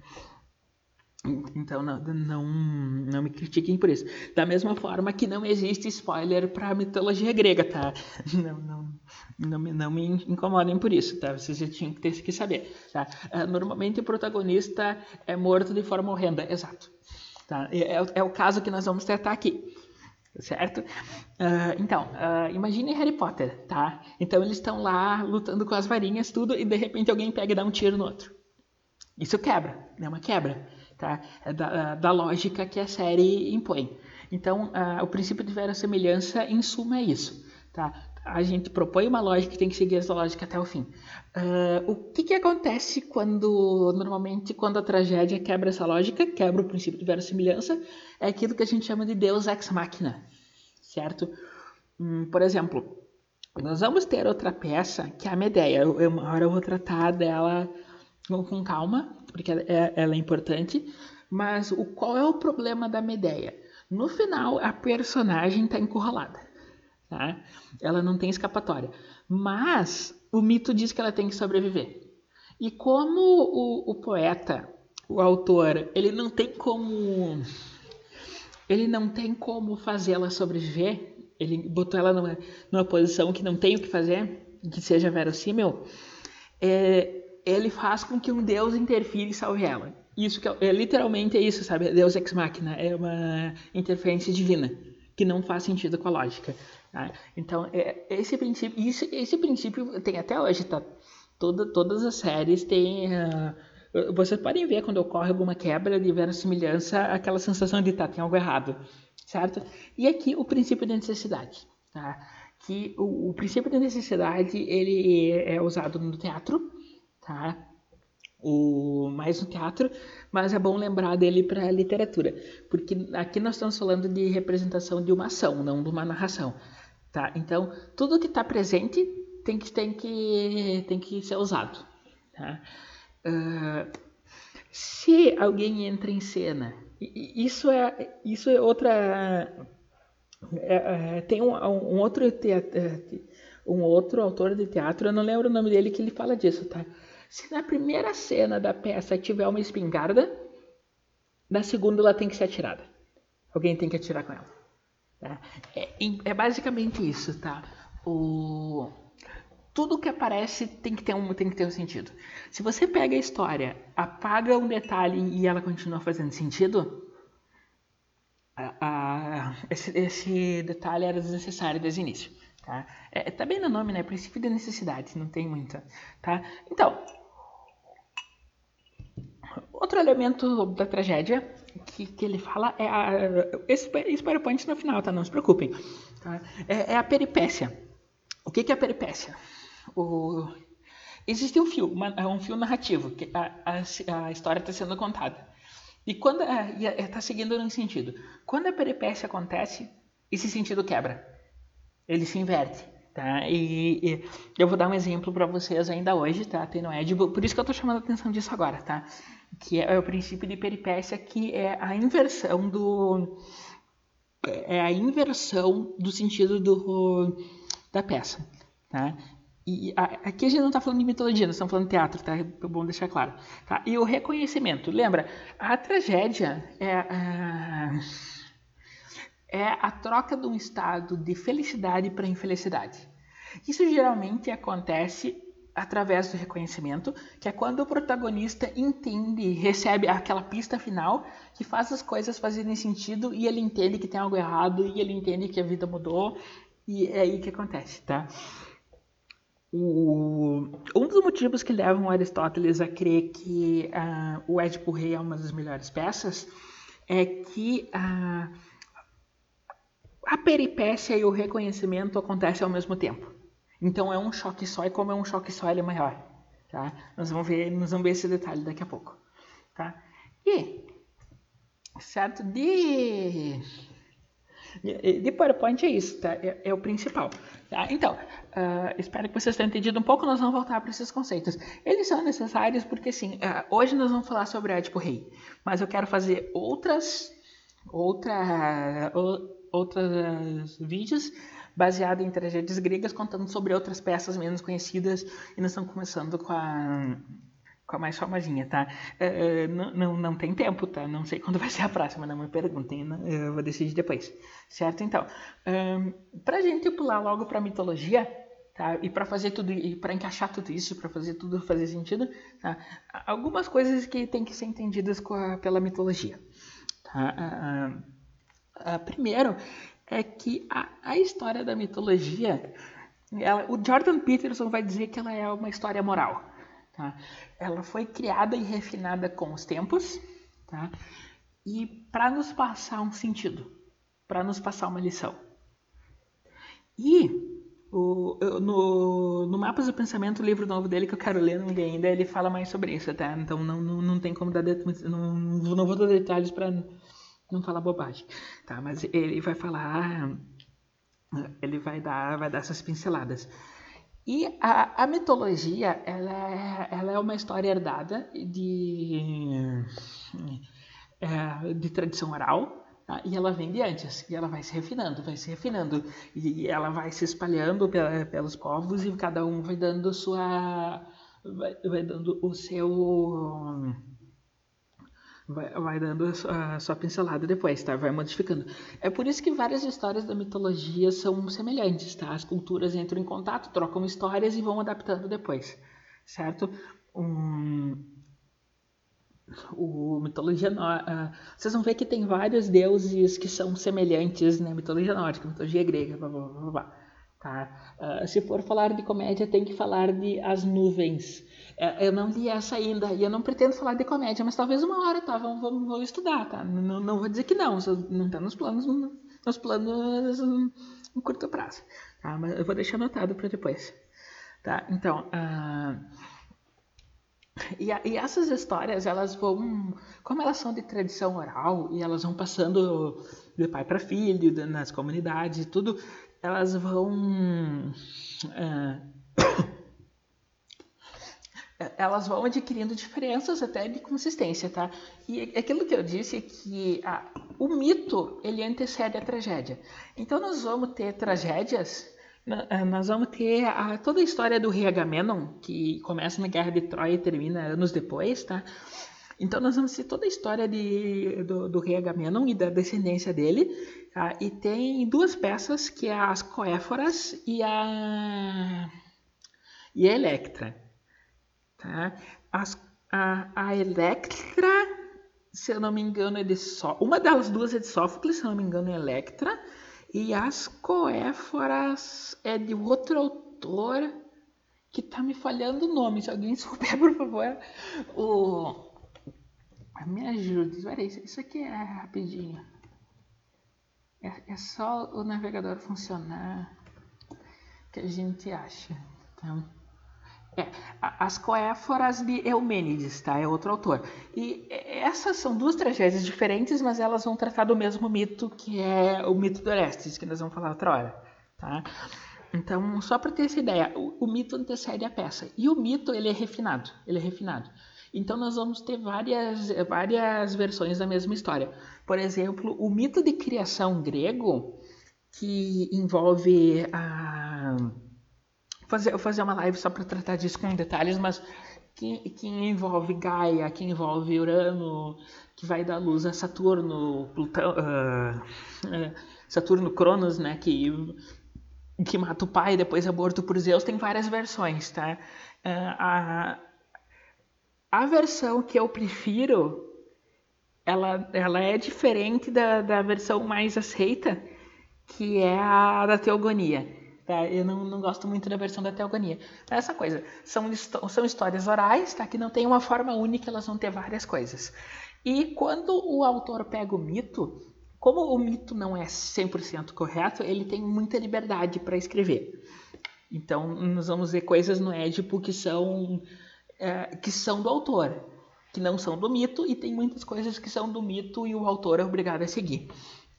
Então não, não, não me critiquem por isso. Da mesma forma que não existe spoiler para mitologia grega, tá? Não, não, não, me, não me incomodem por isso, tá? Vocês já tinham que ter que saber, tá? Ah, normalmente o protagonista é morto de forma horrenda, exato. Tá? É, é, é o caso que nós vamos tratar aqui certo? Uh, então, uh, imagine Harry Potter, tá? Então eles estão lá lutando com as varinhas, tudo, e de repente alguém pega e dá um tiro no outro. Isso quebra, é uma quebra, tá? É da, uh, da lógica que a série impõe. Então, o princípio de verossemelhança, em suma, é isso, tá? A gente propõe uma lógica que tem que seguir essa lógica até o fim. o que, que acontece quando, normalmente, quando a tragédia quebra essa lógica, quebra o princípio de verossemelhança, é aquilo que a gente chama de Deus ex machina, certo? Hum, por exemplo, nós vamos ter outra peça que é a Medeia. Eu, uma hora eu vou tratar dela com, com calma, porque ela é, ela é importante. Mas o, qual é o problema da Medeia? No final, a personagem está encurralada. Tá? Ela não tem escapatória. Mas o mito diz que ela tem que sobreviver. E como o, o poeta, o autor, ele não tem como ele não tem como fazê-la sobreviver, ele botou ela numa, numa posição que não tem o que fazer, que seja verossímil, é, ele faz com que um Deus interfira e salve ela. Isso que é, é, literalmente é isso, sabe? Deus ex machina é uma interferência divina que não faz sentido com a lógica. Tá? Então, é, esse princípio, isso, esse princípio tem até hoje, tá? Toda, todas as séries têm uh, vocês podem ver quando ocorre alguma quebra de verossimilhança, aquela sensação de tá, tem algo errado, certo? E aqui o princípio da necessidade, tá? Que o, o princípio da necessidade ele é usado no teatro, tá? O, mais no teatro, mas é bom lembrar dele para a literatura, porque aqui nós estamos falando de representação de uma ação, não de uma narração, tá? Então tudo que está presente tem que tem que tem que ser usado, tá? Uh, se alguém entra em cena, isso é, isso é outra. É, é, tem um, um, outro teatro, é, um outro autor de teatro, eu não lembro o nome dele, que ele fala disso, tá? Se na primeira cena da peça tiver uma espingarda, na segunda ela tem que ser atirada. Alguém tem que atirar com ela. É, é basicamente isso, tá? O tudo que aparece tem que ter um, tem que ter um sentido. Se você pega a história, apaga um detalhe e ela continua fazendo sentido, a, a, esse, esse, detalhe era desnecessário desde o início. Tá? É, tá bem no nome, né? Princípio da necessidade, não tem muita. Tá? Então, outro elemento da tragédia que, que ele fala é a, esse, esse PowerPoint no final, tá? Não se preocupem. Tá? É, é a peripécia. O que, que é a peripécia? o... existe um fio, uma, é um fio narrativo, que a, a, a história está sendo contada. E quando está seguindo um sentido. Quando a peripécia acontece, esse sentido quebra. Ele se inverte. Tá? E, e eu vou dar um exemplo para vocês ainda hoje, tá? Tem no Edible, por isso que eu estou chamando a atenção disso agora, tá? Que é o princípio de peripécia, que é a inversão do é a inversão do sentido do, da peça, tá? E a, aqui a gente não está falando de mitologia, nós estamos falando de teatro, tá? É bom deixar claro. Tá? E o reconhecimento, lembra? A tragédia é a, é a troca de um estado de felicidade para infelicidade. Isso geralmente acontece através do reconhecimento, que é quando o protagonista entende, recebe aquela pista final que faz as coisas fazerem sentido e ele entende que tem algo errado e ele entende que a vida mudou e é aí que acontece, tá? O, um dos motivos que levam Aristóteles a crer que uh, o Édipo Rei é uma das melhores peças é que uh, a peripécia e o reconhecimento acontecem ao mesmo tempo. Então é um choque só e como é um choque só ele é maior. Tá? Nós, vamos ver, nós vamos ver esse detalhe daqui a pouco. Tá? E, certo, de, de PowerPoint é isso, tá? é, é o principal. Tá? Então, uh, espero que vocês tenham entendido um pouco, nós vamos voltar para esses conceitos. Eles são necessários porque, assim, uh, hoje nós vamos falar sobre Édipo Rei, mas eu quero fazer outras, outra, outros vídeos baseados em tragédias gregas, contando sobre outras peças menos conhecidas. E nós estamos começando com a, com a mais famosinha, tá? Uh, não, não, não tem tempo, tá? Não sei quando vai ser a próxima, não me perguntem, né? eu vou decidir depois, certo? Então, um, pra gente pular logo pra mitologia, tá? E para fazer tudo, e para encaixar tudo isso, para fazer tudo fazer sentido, tá? Algumas coisas que tem que ser entendidas a, pela mitologia, tá? Uh, Uh, primeiro, é que a, a história da mitologia, ela, o Jordan Peterson vai dizer que ela é uma história moral. Tá? Ela foi criada e refinada com os tempos, tá? e para nos passar um sentido, para nos passar uma lição. E o, no, no Mapas do Pensamento, o livro novo dele que eu quero ler, não li ainda, ele fala mais sobre isso, tá? Então não, não, não tem como dar não, não vou dar detalhes para não falar bobagem, tá? Mas ele vai falar, ele vai dar, vai dar essas pinceladas. E a, a mitologia, ela é, ela é uma história herdada de, é, de tradição oral, Tá? E ela vem de antes, e ela vai se refinando, vai se refinando, e ela vai se espalhando pela, pelos povos, e cada um vai dando sua. vai, vai dando o seu vai, vai dando a sua pincelada depois, tá? Vai modificando. É por isso que várias histórias da mitologia são semelhantes, tá? As culturas entram em contato, trocam histórias e vão adaptando depois, certo? Um, o mitologia uh, vocês vão ver que tem vários deuses que são semelhantes na né? mitologia nórdica, mitologia grega, blá, blá, blá, blá. Tá? Uh, se for falar de comédia, tem que falar de As Nuvens. Uh, eu não li essa ainda e eu não pretendo falar de comédia, mas talvez uma hora, tá? Vamos estudar, tá? Não, não, vou dizer que não, não está nos planos, nos planos em curto prazo, tá? Mas eu vou deixar anotado para depois, tá? Então, uh, e, e, essas histórias, elas vão, como elas são de tradição oral e elas vão passando de pai para filho, nas comunidades e tudo, elas vão. É, elas vão adquirindo diferenças até de consistência, tá? E aquilo que eu disse é que a, o mito ele antecede a tragédia. Então nós vamos ter tragédias, é, nós vamos ter a, toda a história do rei Agamenon, que começa na Guerra de Troia e termina anos depois, tá? Então nós vamos ter toda a história de, do, do rei Agamenon e da descendência dele, tá? e tem duas peças, que é as Coéforas e a, e a Electra. Tá? As, a, a Electra, se eu não me engano, é de Só... Uma das duas é de Sófocles, se eu não me engano, é Electra. E as Coéforas é de outro autor que tá me falhando o nome. Se alguém souber, por favor, o me ajude. Espera aí, isso aqui é rapidinho. É, é, só o navegador funcionar que a gente acha. Tá? É, as Coéforas de Eumênides, tá? É outro autor. E essas são duas tragédias diferentes, mas elas vão tratar do mesmo mito, que é o mito do Orestes, que nós vamos falar outra hora, tá? Então, só para ter essa ideia, o, o, mito antecede a peça. E o mito, ele é refinado, ele é refinado. Então, nós vamos ter várias, várias versões da mesma história. Por exemplo, o mito de criação grego, que envolve a... Fazer, vou fazer uma live só para tratar disso com detalhes, mas que, que envolve Gaia, que envolve Urano, que vai dar luz a Saturno, Plutão, uh, Saturno Cronos, né, que que mata o pai depois é morto por Zeus, tem várias versões, tá? Uh, a, a versão que eu prefiro, ela, ela é diferente da, da versão mais aceita, que é a da teogonia. Tá? Eu não, não gosto muito da versão da teogonia. É essa coisa, são, são histórias orais, tá? que não tem uma forma única, elas vão ter várias coisas. E quando o autor pega o mito, como o mito não é 100% correto, ele tem muita liberdade para escrever. Então, nós vamos ver coisas no Édipo que são, é, que são do autor, que não são do mito, e tem muitas coisas que são do mito e o autor é obrigado a seguir.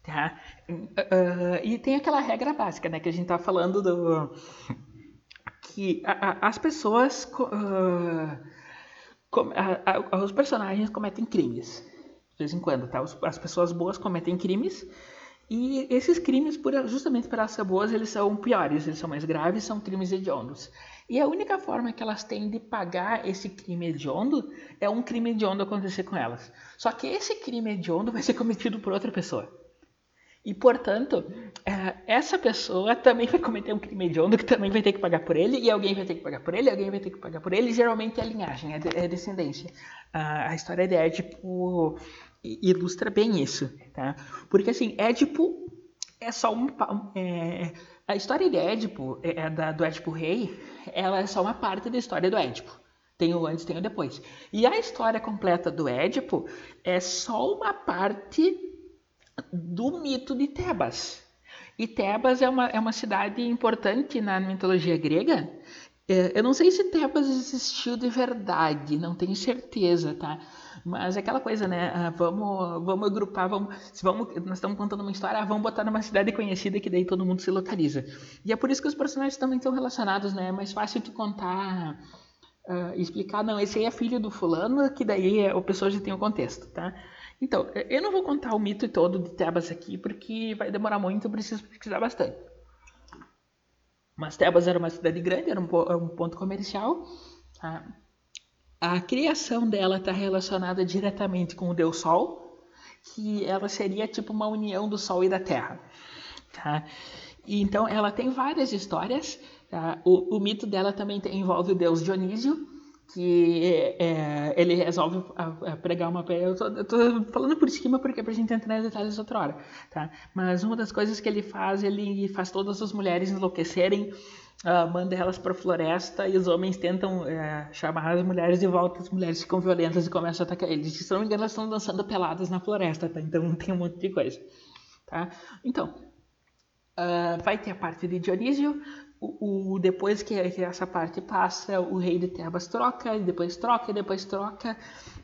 Tá? Uh, e tem aquela regra básica, né, que a gente está falando do que a, a, as pessoas, uh, com, a, os personagens cometem crimes de vez em quando, tá? As pessoas boas cometem crimes e esses crimes, justamente por elas ser boas, eles são piores, eles são mais graves, são crimes hediondos. E a única forma que elas têm de pagar esse crime hediondo é um crime hediondo acontecer com elas. Só que esse crime hediondo vai ser cometido por outra pessoa. E, portanto, é, essa pessoa também vai cometer um crime hediondo que também vai ter que pagar por ele, e alguém vai ter que pagar por ele, alguém vai ter que pagar por ele, geralmente é a linhagem, é, é descendência. A história de Édipo ilustra bem isso, tá? Porque, assim, Édipo é só um... É, a história de Édipo, é, é, da, do Édipo Rei, ela é só uma parte da história do Édipo. Tem o antes, tem o depois. E a história completa do Édipo é só uma parte do mito de Tebas. E Tebas é uma, é uma cidade importante na mitologia grega. É, eu não sei se Tebas existiu de verdade, não tenho certeza, tá? Mas é aquela coisa, né? Ah, vamos, vamos agrupar, vamos, se vamos, nós estamos contando uma história, ah, vamos botar numa cidade conhecida que daí todo mundo se localiza. E é por isso que os personagens também estão relacionados, né? É mais fácil de contar, uh, explicar, não, esse aí é filho do fulano, que daí o pessoal já tem o contexto, tá? Então, eu não vou contar o mito todo de Tebas aqui, porque vai demorar muito, eu preciso pesquisar bastante. Mas Tebas era uma cidade grande, era um, ponto comercial. A, a criação dela está relacionada diretamente com o Deus Sol, que ela seria tipo uma união do Sol e da Terra. Tá? E, então, ela tem várias histórias. Tá? O, o mito dela também tem, envolve o Deus Dionísio, que é, ele resolve pregar uma eu tô, eu falando por cima porque é pra gente entrar em detalhes outra hora, tá? Mas uma das coisas que ele faz, ele faz todas as mulheres enlouquecerem, uh, manda elas para floresta e os homens tentam é, chamar as mulheres de volta, as mulheres ficam violentas e começam a atacar eles. Se não me engano, elas estão dançando peladas na floresta, tá? Então tem um monte de coisa, tá? Então, uh, vai ter a parte de Dionísio, o, o, depois que, que, essa parte passa, o rei de Tebas troca, depois troca, depois troca,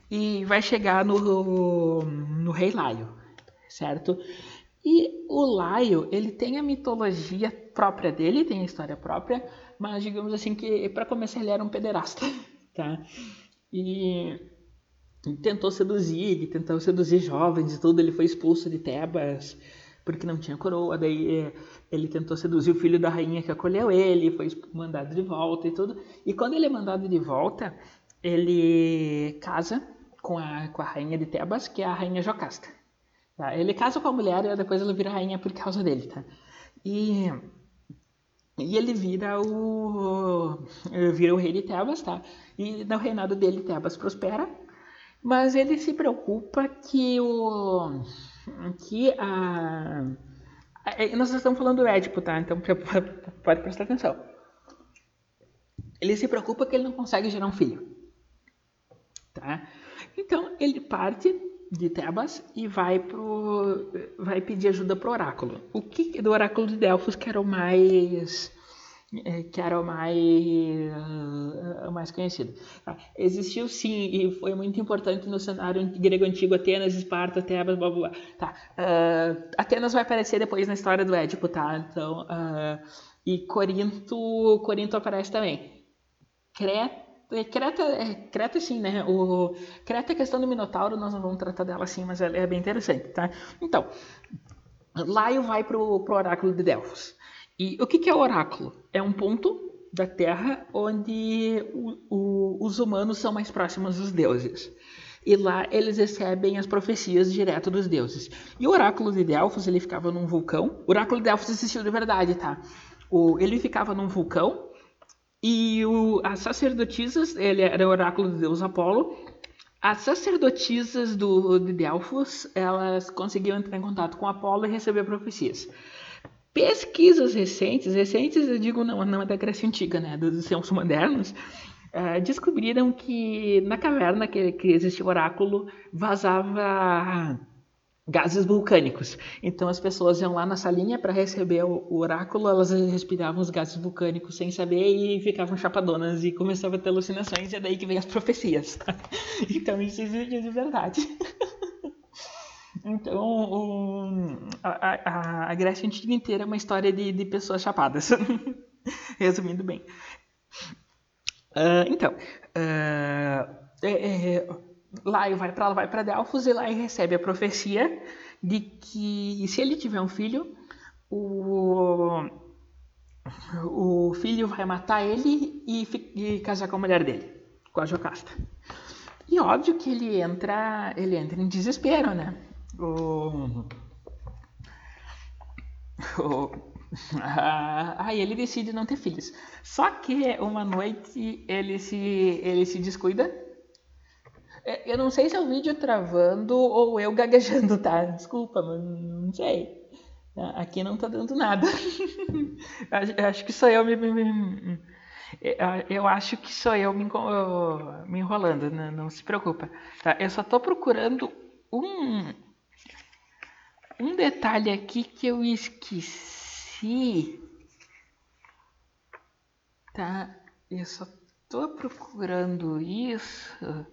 e vai chegar no, no rei Laio, certo? E o Laio, ele tem a mitologia própria dele, tem a história própria, mas digamos assim que para começar ele era um pederasta, tá? E tentou seduzir, ele tentou seduzir jovens e tudo, ele foi expulso de Tebas, porque não tinha coroa. Daí eh, ele tentou seduzir o filho da rainha que acolheu ele, foi mandado de volta e tudo. E quando ele é mandado de volta, ele casa com a, com a rainha de Tebas, que é a rainha Jocasta. Tá? Ele casa com a mulher e depois ela vira rainha por causa dele. Tá? E, e ele vira o, vira o rei de Tebas. Tá? E no reinado dele, Tebas prospera. Mas ele se preocupa que o que a. Nós estamos falando do Édipo, tá? Então pode prestar atenção. Ele se preocupa que ele não consegue gerar um filho. Tá? Então ele parte de Tebas e vai pro vai pedir ajuda pro oráculo. O que do oráculo de Delfos que era o mais é, que era o mais, mais conhecido. Tá. Existiu sim, e foi muito importante no cenário grego antigo, Atenas, Esparta, Tebas, blá blá blá. Tá. Uh, Atenas vai aparecer depois na história do Édipo, tá? Então, uh, E Corinto, Corinto aparece também. Creta, Creta, é, Creta sim, né? O, Creta, a questão do Minotauro, nós não vamos tratar dela assim, mas ela é bem interessante, tá? Então, Laio vai pro, pro oráculo de Delfos. E o que, que é o oráculo? É um ponto da Terra onde o, o, os humanos são mais próximos dos deuses. E lá eles recebem as profecias direto dos deuses. E o oráculo de Delfos, ele ficava num vulcão. O oráculo de Delfos existiu de verdade, tá? O, ele ficava num vulcão e o, as sacerdotisas, ele era o oráculo do deus Apolo. As sacerdotisas do, de Delfos, elas conseguiam entrar em contato com Apolo e receber profecias. Pesquisas recentes, recentes eu digo não, não é da Grécia Antiga, né, dos tempos modernos, uh, descobriram que na caverna que, que existia o oráculo vazava gases vulcânicos. Então as pessoas iam lá na salinha para receber o, oráculo, elas respiravam os gases vulcânicos sem saber e ficavam chapadonas e começavam a ter alucinações e é daí que vem as profecias. Tá? Então isso existe de verdade. Então, o, a, a, Grécia Antiga inteira é uma história de, de pessoas chapadas. Resumindo bem. Uh, então, uh, é, é, Laio vai para vai para Delfos e Laio recebe a profecia de que se ele tiver um filho, o, o filho vai matar ele e, e casar com a mulher dele, com a Jocasta. E óbvio que ele entra, ele entra em desespero, né? o, o ah, ele decide não ter filhos. Só que uma noite ele se, ele se descuida. É, eu não sei se é o vídeo travando ou eu gaguejando, tá? Desculpa, mas não sei. Aqui não tá dando nada. acho que sou eu me, eu acho que sou eu me, me enrolando, não, né? não se preocupa. Tá? Eu só tô procurando um, um detalhe aqui que eu esqueci. Tá? Eu só tô procurando isso.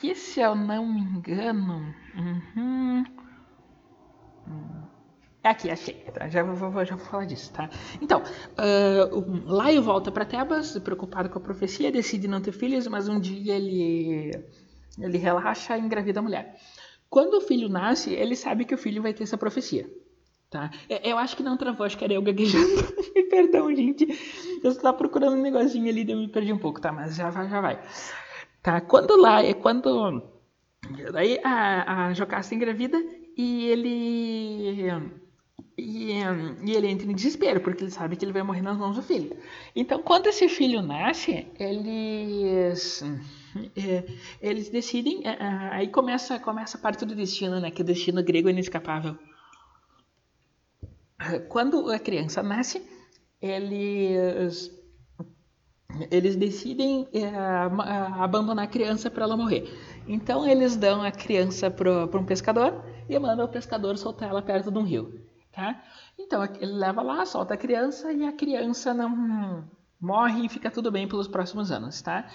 Que se eu não me engano. Uhum. Aqui, achei. Tá? Já, vou, já vou falar disso, tá? Então, uh, Laio volta para Tebas, preocupado com a profecia, decide não ter filhos, mas um dia ele, ele relaxa e engravida a mulher. Quando o filho nasce, ele sabe que o filho vai ter essa profecia. Tá? Eu acho que não travou, acho que era eu gaguejando. Perdão, gente. Eu estava procurando um negocinho ali eu me perdi um pouco, tá? Mas já vai, já vai. Tá? Quando lá, é quando. Daí a, a Jocasta engravida e ele. E, e, ele entra em desespero, porque ele sabe que ele vai morrer nas mãos do filho. Então, quando esse filho nasce, eles é, eles decidem, é, é, aí começa, começa a parte do destino, né? Que o destino grego é inescapável. Quando a criança nasce, eles, eles decidem é, abandonar a criança para ela morrer. Então eles dão a criança para um pescador e mandam o pescador soltar ela perto de um rio. Tá? Então ele leva lá, solta a criança e a criança não morre e fica tudo bem pelos próximos anos, tá?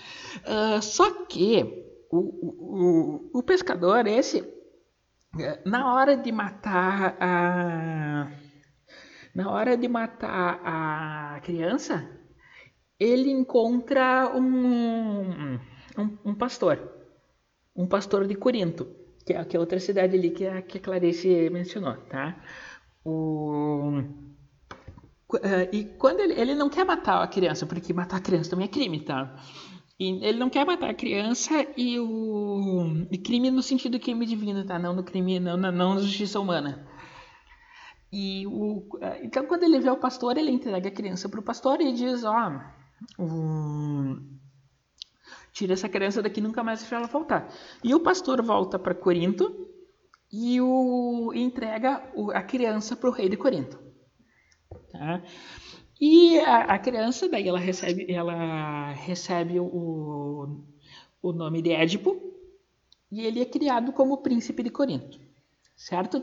Uh, só que o, o, o, pescador, esse, eh, na hora de matar a. Na hora de matar a criança, ele encontra um, um, um pastor. Um pastor de Corinto, que é, que outra cidade ali que a, que a Clarice mencionou, tá? O Uh, e quando ele, ele não quer matar a criança, porque matar a criança também é crime, tá? E ele não quer matar a criança e o e crime no sentido crime divino, tá? Não no crime, não na não justiça humana. E o, uh, então quando ele vê o pastor, ele entrega a criança para o pastor e diz, ó, oh, tira essa criança daqui, nunca mais deixa ela voltar. E o pastor volta para Corinto e o entrega a criança para o rei de Corinto. Tá? E a, a, criança, daí ela recebe, ela recebe o, o nome de Édipo e ele é criado como príncipe de Corinto, certo?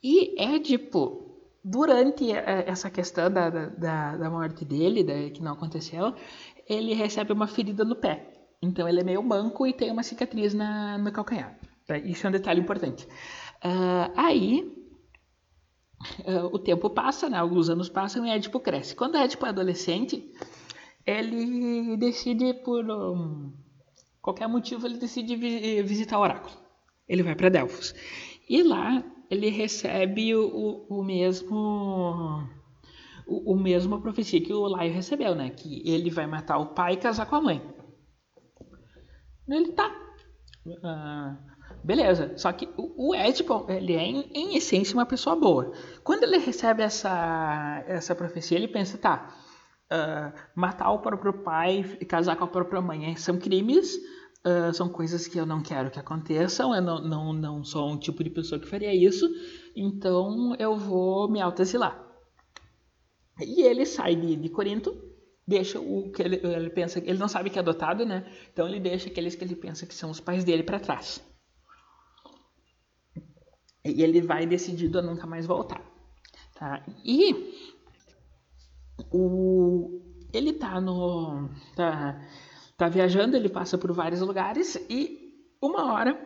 E Édipo, durante essa questão da, da, da morte dele, da, que não aconteceu, ele recebe uma ferida no pé. Então ele é meio manco e tem uma cicatriz na, no calcanhar. Tá? Isso é um detalhe importante. Uh, aí uh, o tempo passa, né? Alguns anos passam e Édipo cresce. Quando Édipo é adolescente, ele decide por um, qualquer motivo ele decide vi visitar o oráculo. Ele vai para Delfos e lá ele recebe o, o mesmo o, o mesmo profecia que o Laio recebeu, né? Que ele vai matar o pai e casar com a mãe. Ele tá. Uh, beleza. Só que o, o Édipo, ele é em, em, essência uma pessoa boa. Quando ele recebe essa, essa profecia, ele pensa, tá, uh, matar o próprio pai e casar com a própria mãe são crimes, uh, são coisas que eu não quero que aconteçam, eu não, não, não sou um tipo de pessoa que faria isso, então eu vou me autoexilar. E ele sai de, de Corinto, deixa o que ele, ele pensa, ele não sabe que é adotado, né? Então ele deixa aqueles que ele pensa que são os pais dele para trás. E ele vai decidido a nunca mais voltar. Tá? E o, ele tá no. Tá, tá viajando, ele passa por vários lugares e uma hora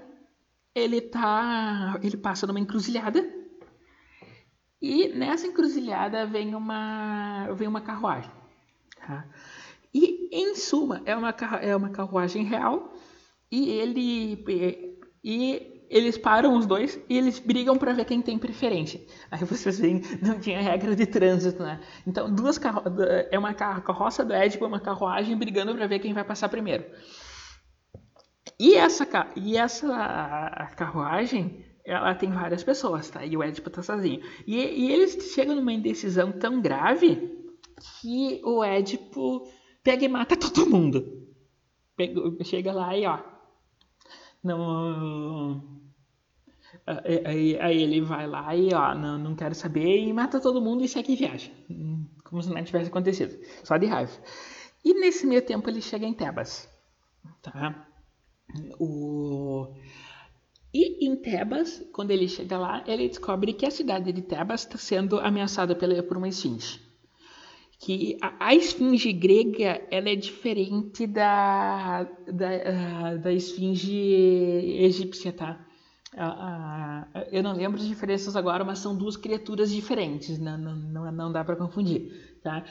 ele tá. ele passa numa encruzilhada e nessa encruzilhada vem uma, vem uma carruagem. Tá? E, em suma, é uma, é uma carruagem real e ele e eles param os dois e eles brigam para ver quem tem preferência. Aí vocês veem, não tinha regra de trânsito, né? Então, duas carro... é uma carroça do Édipo, uma carruagem brigando para ver quem vai passar primeiro. E essa, e essa carruagem ela tem várias pessoas, tá? E o Édipo tá sozinho. E, e eles chegam numa indecisão tão grave que o Édipo pega e mata todo mundo. Chega lá e ó. Não. Aí, aí, ele vai lá e ó, não, não quero saber e mata todo mundo e segue viagem. Como se nada tivesse acontecido. Só de raiva. E nesse meio tempo ele chega em Tebas. Tá? O e em Tebas, quando ele chega lá, ele descobre que a cidade de Tebas está sendo ameaçada por uma esfinge. Que a, a esfinge grega ela é diferente da, da, uh, da esfinge egípcia, tá? Eu não lembro as diferenças agora, mas são duas criaturas diferentes, não, não, não, não dá para confundir. Tá?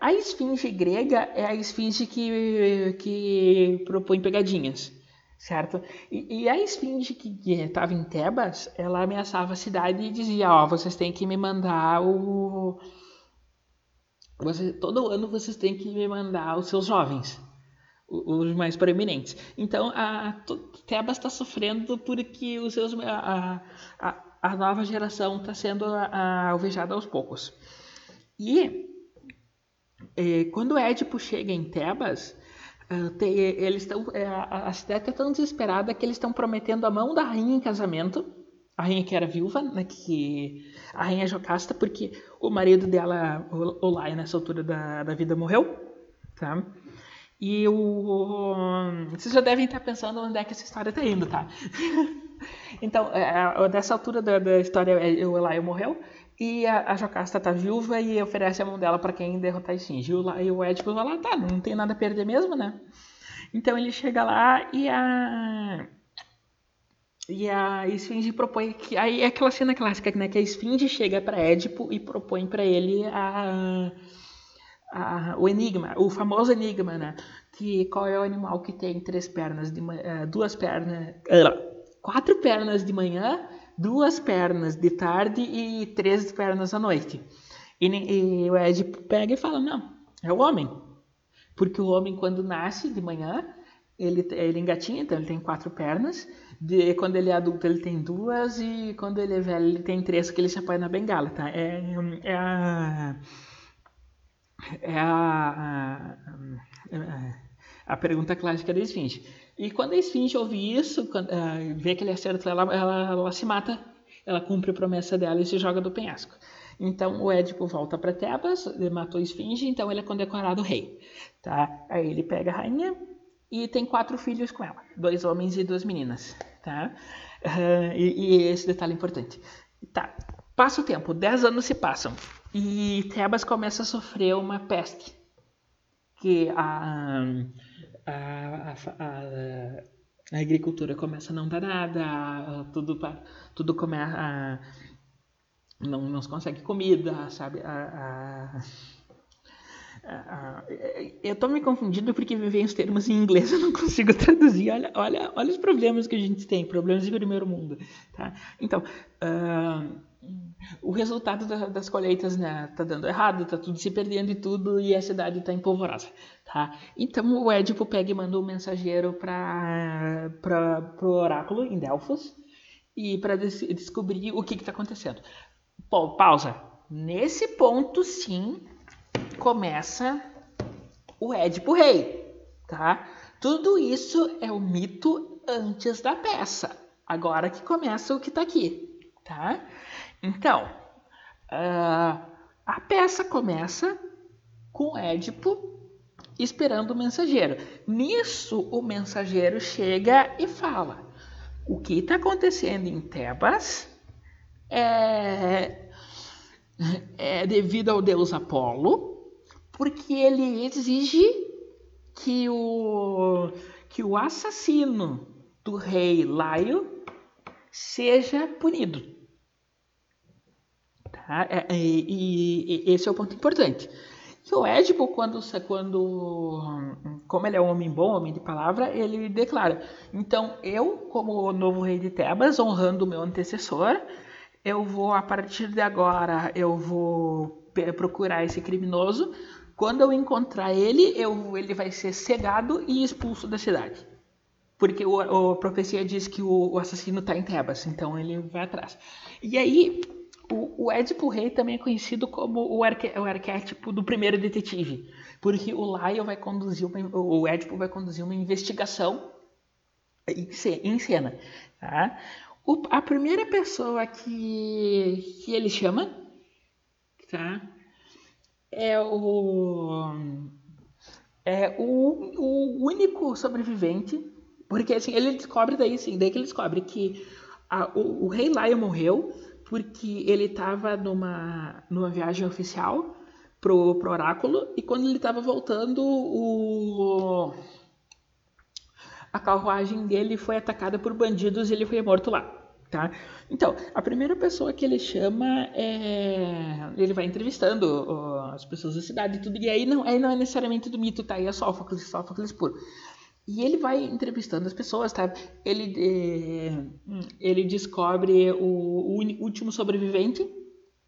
a esfinge grega é a esfinge que, que propõe pegadinhas certo? E, e a esfinge que estava em Tebas, ela ameaçava a cidade e dizia, ó, vocês têm que me mandar o... Todo ano vocês têm que me mandar os seus jovens, os mais proeminentes. Então, a, Tebas está sofrendo porque os seus, a, a, a nova geração está sendo alvejada aos poucos. E, e quando Édipo chega em Tebas, ah, eles estão, é, a, a cidade é tão desesperada que eles estão prometendo a mão da rainha em casamento, a rainha que era viúva, né, que a rainha Jocasta, porque o marido dela, o Lai, nessa altura da, da vida, morreu, tá? E o, vocês já devem estar pensando onde é que essa história está indo, tá? então, é, dessa altura da, da história, é, o Lai morreu, e a, a Jocasta tá viúva e oferece a mão dela para quem derrotar Shinji. E o, e o Edipo vai lá, tá, não tem nada a perder mesmo, né? Então ele chega lá e a. E a Esfinge propõe que. Aí é aquela cena clássica, né? Que a Esfinge chega para Édipo e propõe para ele a, a, o enigma, o famoso enigma, né? Que qual é o animal que tem três pernas de uh, duas pernas. Quatro pernas de manhã duas pernas de tarde e três pernas à noite. E, e o Ed pega e fala: Não, é o homem. Porque o homem, quando nasce de manhã, ele, ele engatinha, então ele tem quatro pernas. De, quando ele é adulto, ele tem duas. E quando ele é velho, ele tem três, que ele se apoia na bengala. Tá? É, é a. É a, a, a pergunta clássica da esfinge. E quando a esfinge ouve isso, quando, uh, vê que ele acertou ela, ela, ela se mata, ela cumpre a promessa dela e se joga do penhasco. Então o Édipo volta para Tebas, matou a esfinge, então ele é condecorado rei. Tá? Aí ele pega a rainha e tem quatro filhos com ela, dois homens e duas meninas. Tá? Uh, e, e, esse detalhe é importante. Tá. Passa o tempo, dez anos se passam e Tebas começa a sofrer uma peste. Que a, a, a, a agricultura começa a não dar nada, tudo, tudo começa não, não se consegue comida, sabe? A, eu estou me confundindo porque me vem os termos em inglês, eu não consigo traduzir. Olha, olha, olha os problemas que a gente tem, problemas de primeiro mundo. Tá? Então, uh, o resultado da, das colheitas né, tá dando errado, tá tudo se perdendo e tudo, e a cidade está empolvorosa. Tá? Então o Édipo pega e manda um mensageiro para o oráculo em Delfos e para descobrir o que está acontecendo. Pô, pausa. Nesse ponto, sim, começa o Édipo Rei. Tá? Tudo isso é o mito antes da peça. Agora que começa o que está aqui. Tá? Então, uh, a peça começa com Édipo esperando o mensageiro. Nisso, o mensageiro chega e fala: O que está acontecendo em Tebas é, é devido ao deus Apolo, porque ele exige que o, que o assassino do rei Laio seja punido. Tá? É, é, e, e, esse é o ponto importante. E o Édipo, quando, quando, como ele é um homem bom, homem de palavra, ele declara: Então, eu, como novo rei de Tebas, honrando o meu antecessor, eu vou, a partir de agora, eu vou procurar esse criminoso. Quando eu encontrar ele, eu, ele vai ser cegado e expulso da cidade. Porque o, a profecia diz que o, o assassino está em Tebas, então ele vai atrás. E aí, o, o Édipo Rei também é conhecido como o, arque, o arquétipo do primeiro detetive, porque o Laio vai conduzir uma, o Édipo vai conduzir uma investigação em cena. Tá? O, a primeira pessoa que, que ele chama tá? é o é o, o único sobrevivente, porque assim ele descobre daí sim, daí que ele descobre que a, o, o rei Laio morreu porque ele estava numa, numa viagem oficial pro, pro oráculo e quando ele estava voltando o a carruagem dele foi atacada por bandidos e ele foi morto lá, tá? Então, a primeira pessoa que ele chama é... Ele vai entrevistando as pessoas da cidade e tudo, e aí não, aí não é necessariamente do mito, tá? Aí é Sófocles, Sófocles puro. E ele vai entrevistando as pessoas, tá? Ele, é, ele descobre o, o, último sobrevivente,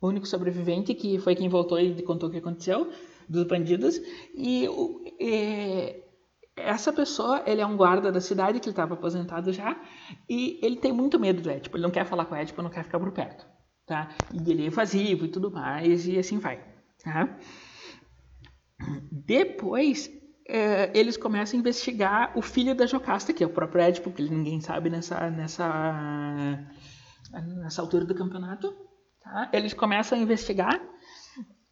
o único sobrevivente que foi quem voltou e contou o que aconteceu dos bandidos. E é, essa pessoa, ele é um guarda da cidade que estava aposentado já e ele tem muito medo do Édipo. Ele não quer falar com o Édipo, não quer ficar por perto, tá? E ele é evasivo e tudo mais e assim vai, tá? Depois é, eles começam a investigar o filho da Jocasta, que é o próprio Édipo, que ninguém sabe nessa, nessa, nessa altura do campeonato. Tá? Eles começam a investigar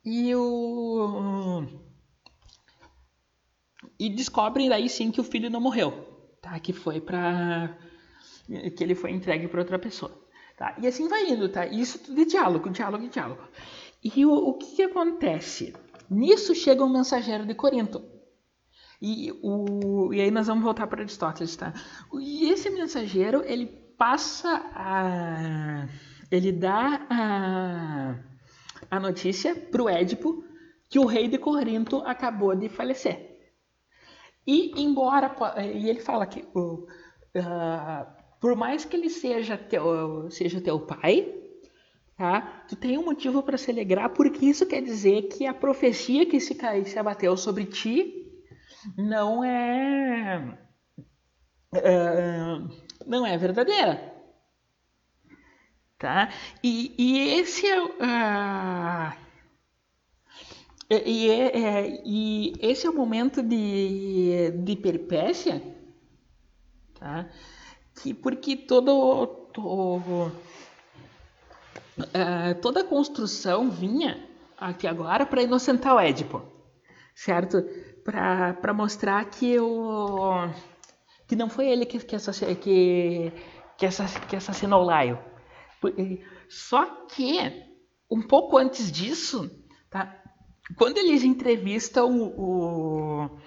e o e descobrem daí sim que o filho não morreu, tá? Que foi para que ele foi entregue para outra pessoa, tá? E assim vai indo, tá? Isso tudo é diálogo, diálogo, diálogo. E o, o que, que acontece? Nisso chega um mensageiro de Corinto e, o, e aí nós vamos voltar para Aristóteles, tá? E esse mensageiro, ele passa a... Ele dá a, a notícia para o Édipo que o rei de Corinto acabou de falecer. E embora... E ele fala que... Uh, por mais que ele seja teu, seja teu pai, tá? Tu tem um motivo para se alegrar, porque isso quer dizer que a profecia que se, se abateu sobre ti não é, é não é verdadeira. Tá? E, e esse é, uh, e, é, é, e esse é o momento de, de peripécia, tá? que, porque todo, todo uh, toda a construção vinha aqui agora para inocentar o Édipo, certo? Para mostrar que o que não foi ele que, que, assassinou, que, que, que assassinou. Só que um pouco antes disso, tá? quando eles entrevistam o, o,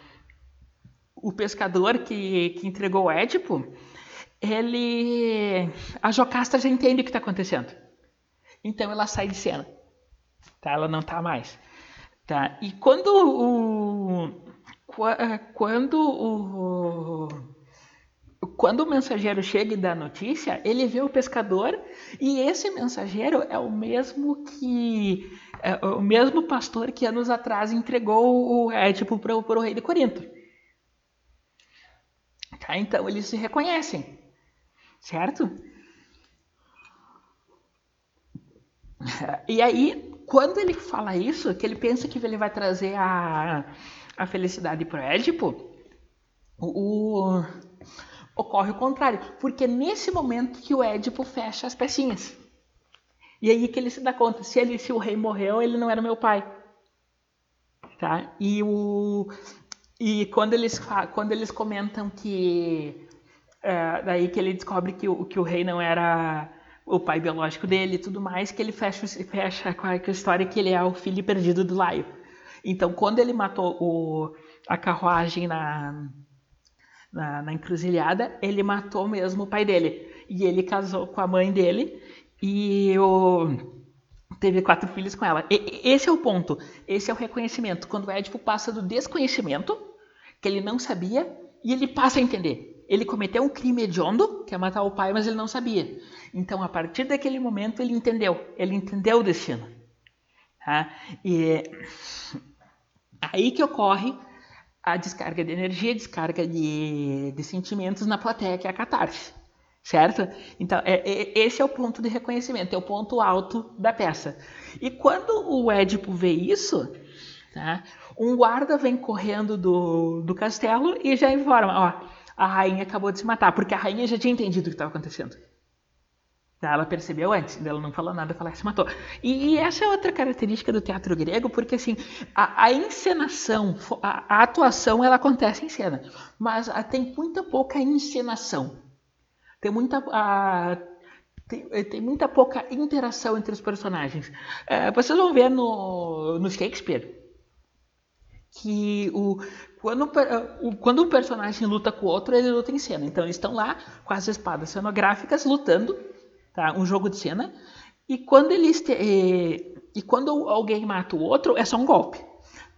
o pescador que, que entregou o Édipo, ele, a Jocasta já entende o que está acontecendo. Então ela sai de cena. Tá? Ela não tá mais. Tá? E quando o quando o quando o mensageiro chega e dá a notícia, ele vê o pescador e esse mensageiro é o mesmo que é o mesmo pastor que anos atrás entregou o Édipo para o rei de Corinto. Tá? Então eles se reconhecem, certo? E aí, quando ele fala isso, que ele pensa que ele vai trazer a, a felicidade para o Édipo, o, ocorre o contrário, porque nesse momento que o Édipo fecha as pecinhas. E aí que ele se dá conta, se, ele, se o rei morreu, ele não era meu pai. Tá? E, o, e quando, eles, quando eles comentam que. É, daí que ele descobre que o, que o rei não era o pai biológico dele e tudo mais, que ele fecha, fecha com a história que ele é o filho perdido do Laio. Então, quando ele matou o, a carruagem na, na, na encruzilhada, ele matou mesmo o pai dele. E ele casou com a mãe dele e o, teve quatro filhos com ela. E, esse é o ponto, esse é o reconhecimento. Quando o Édipo passa do desconhecimento, que ele não sabia, e ele passa a entender. Ele cometeu um crime hediondo, que é matar o pai, mas ele não sabia. Então, a partir daquele momento, ele entendeu. Ele entendeu o destino. Tá? E é aí que ocorre a descarga de energia, descarga de, de sentimentos na plateia, que é a catarse certo? Então, é, é, esse é o ponto de reconhecimento, é o ponto alto da peça. E quando o Édipo vê isso, tá, um guarda vem correndo do, do castelo e já informa, ó, a rainha acabou de se matar, porque a rainha já tinha entendido o que estava acontecendo. Ela percebeu antes, ela não falou nada, ela se matou. E, essa é outra característica do teatro grego, porque assim, a, a encenação, a, a, atuação, ela acontece em cena, mas a, tem muita pouca encenação tem muita. tem, eh, tem, muita pouca interação entre os personagens. É, vocês vão ver no, no Shakespeare que o, quando, quando um personagem luta com o outro, ele luta em cena. Então eles estão lá com as espadas cenográficas lutando, tá? um jogo de cena. E quando eles te, e, quando alguém mata o outro, é só um golpe.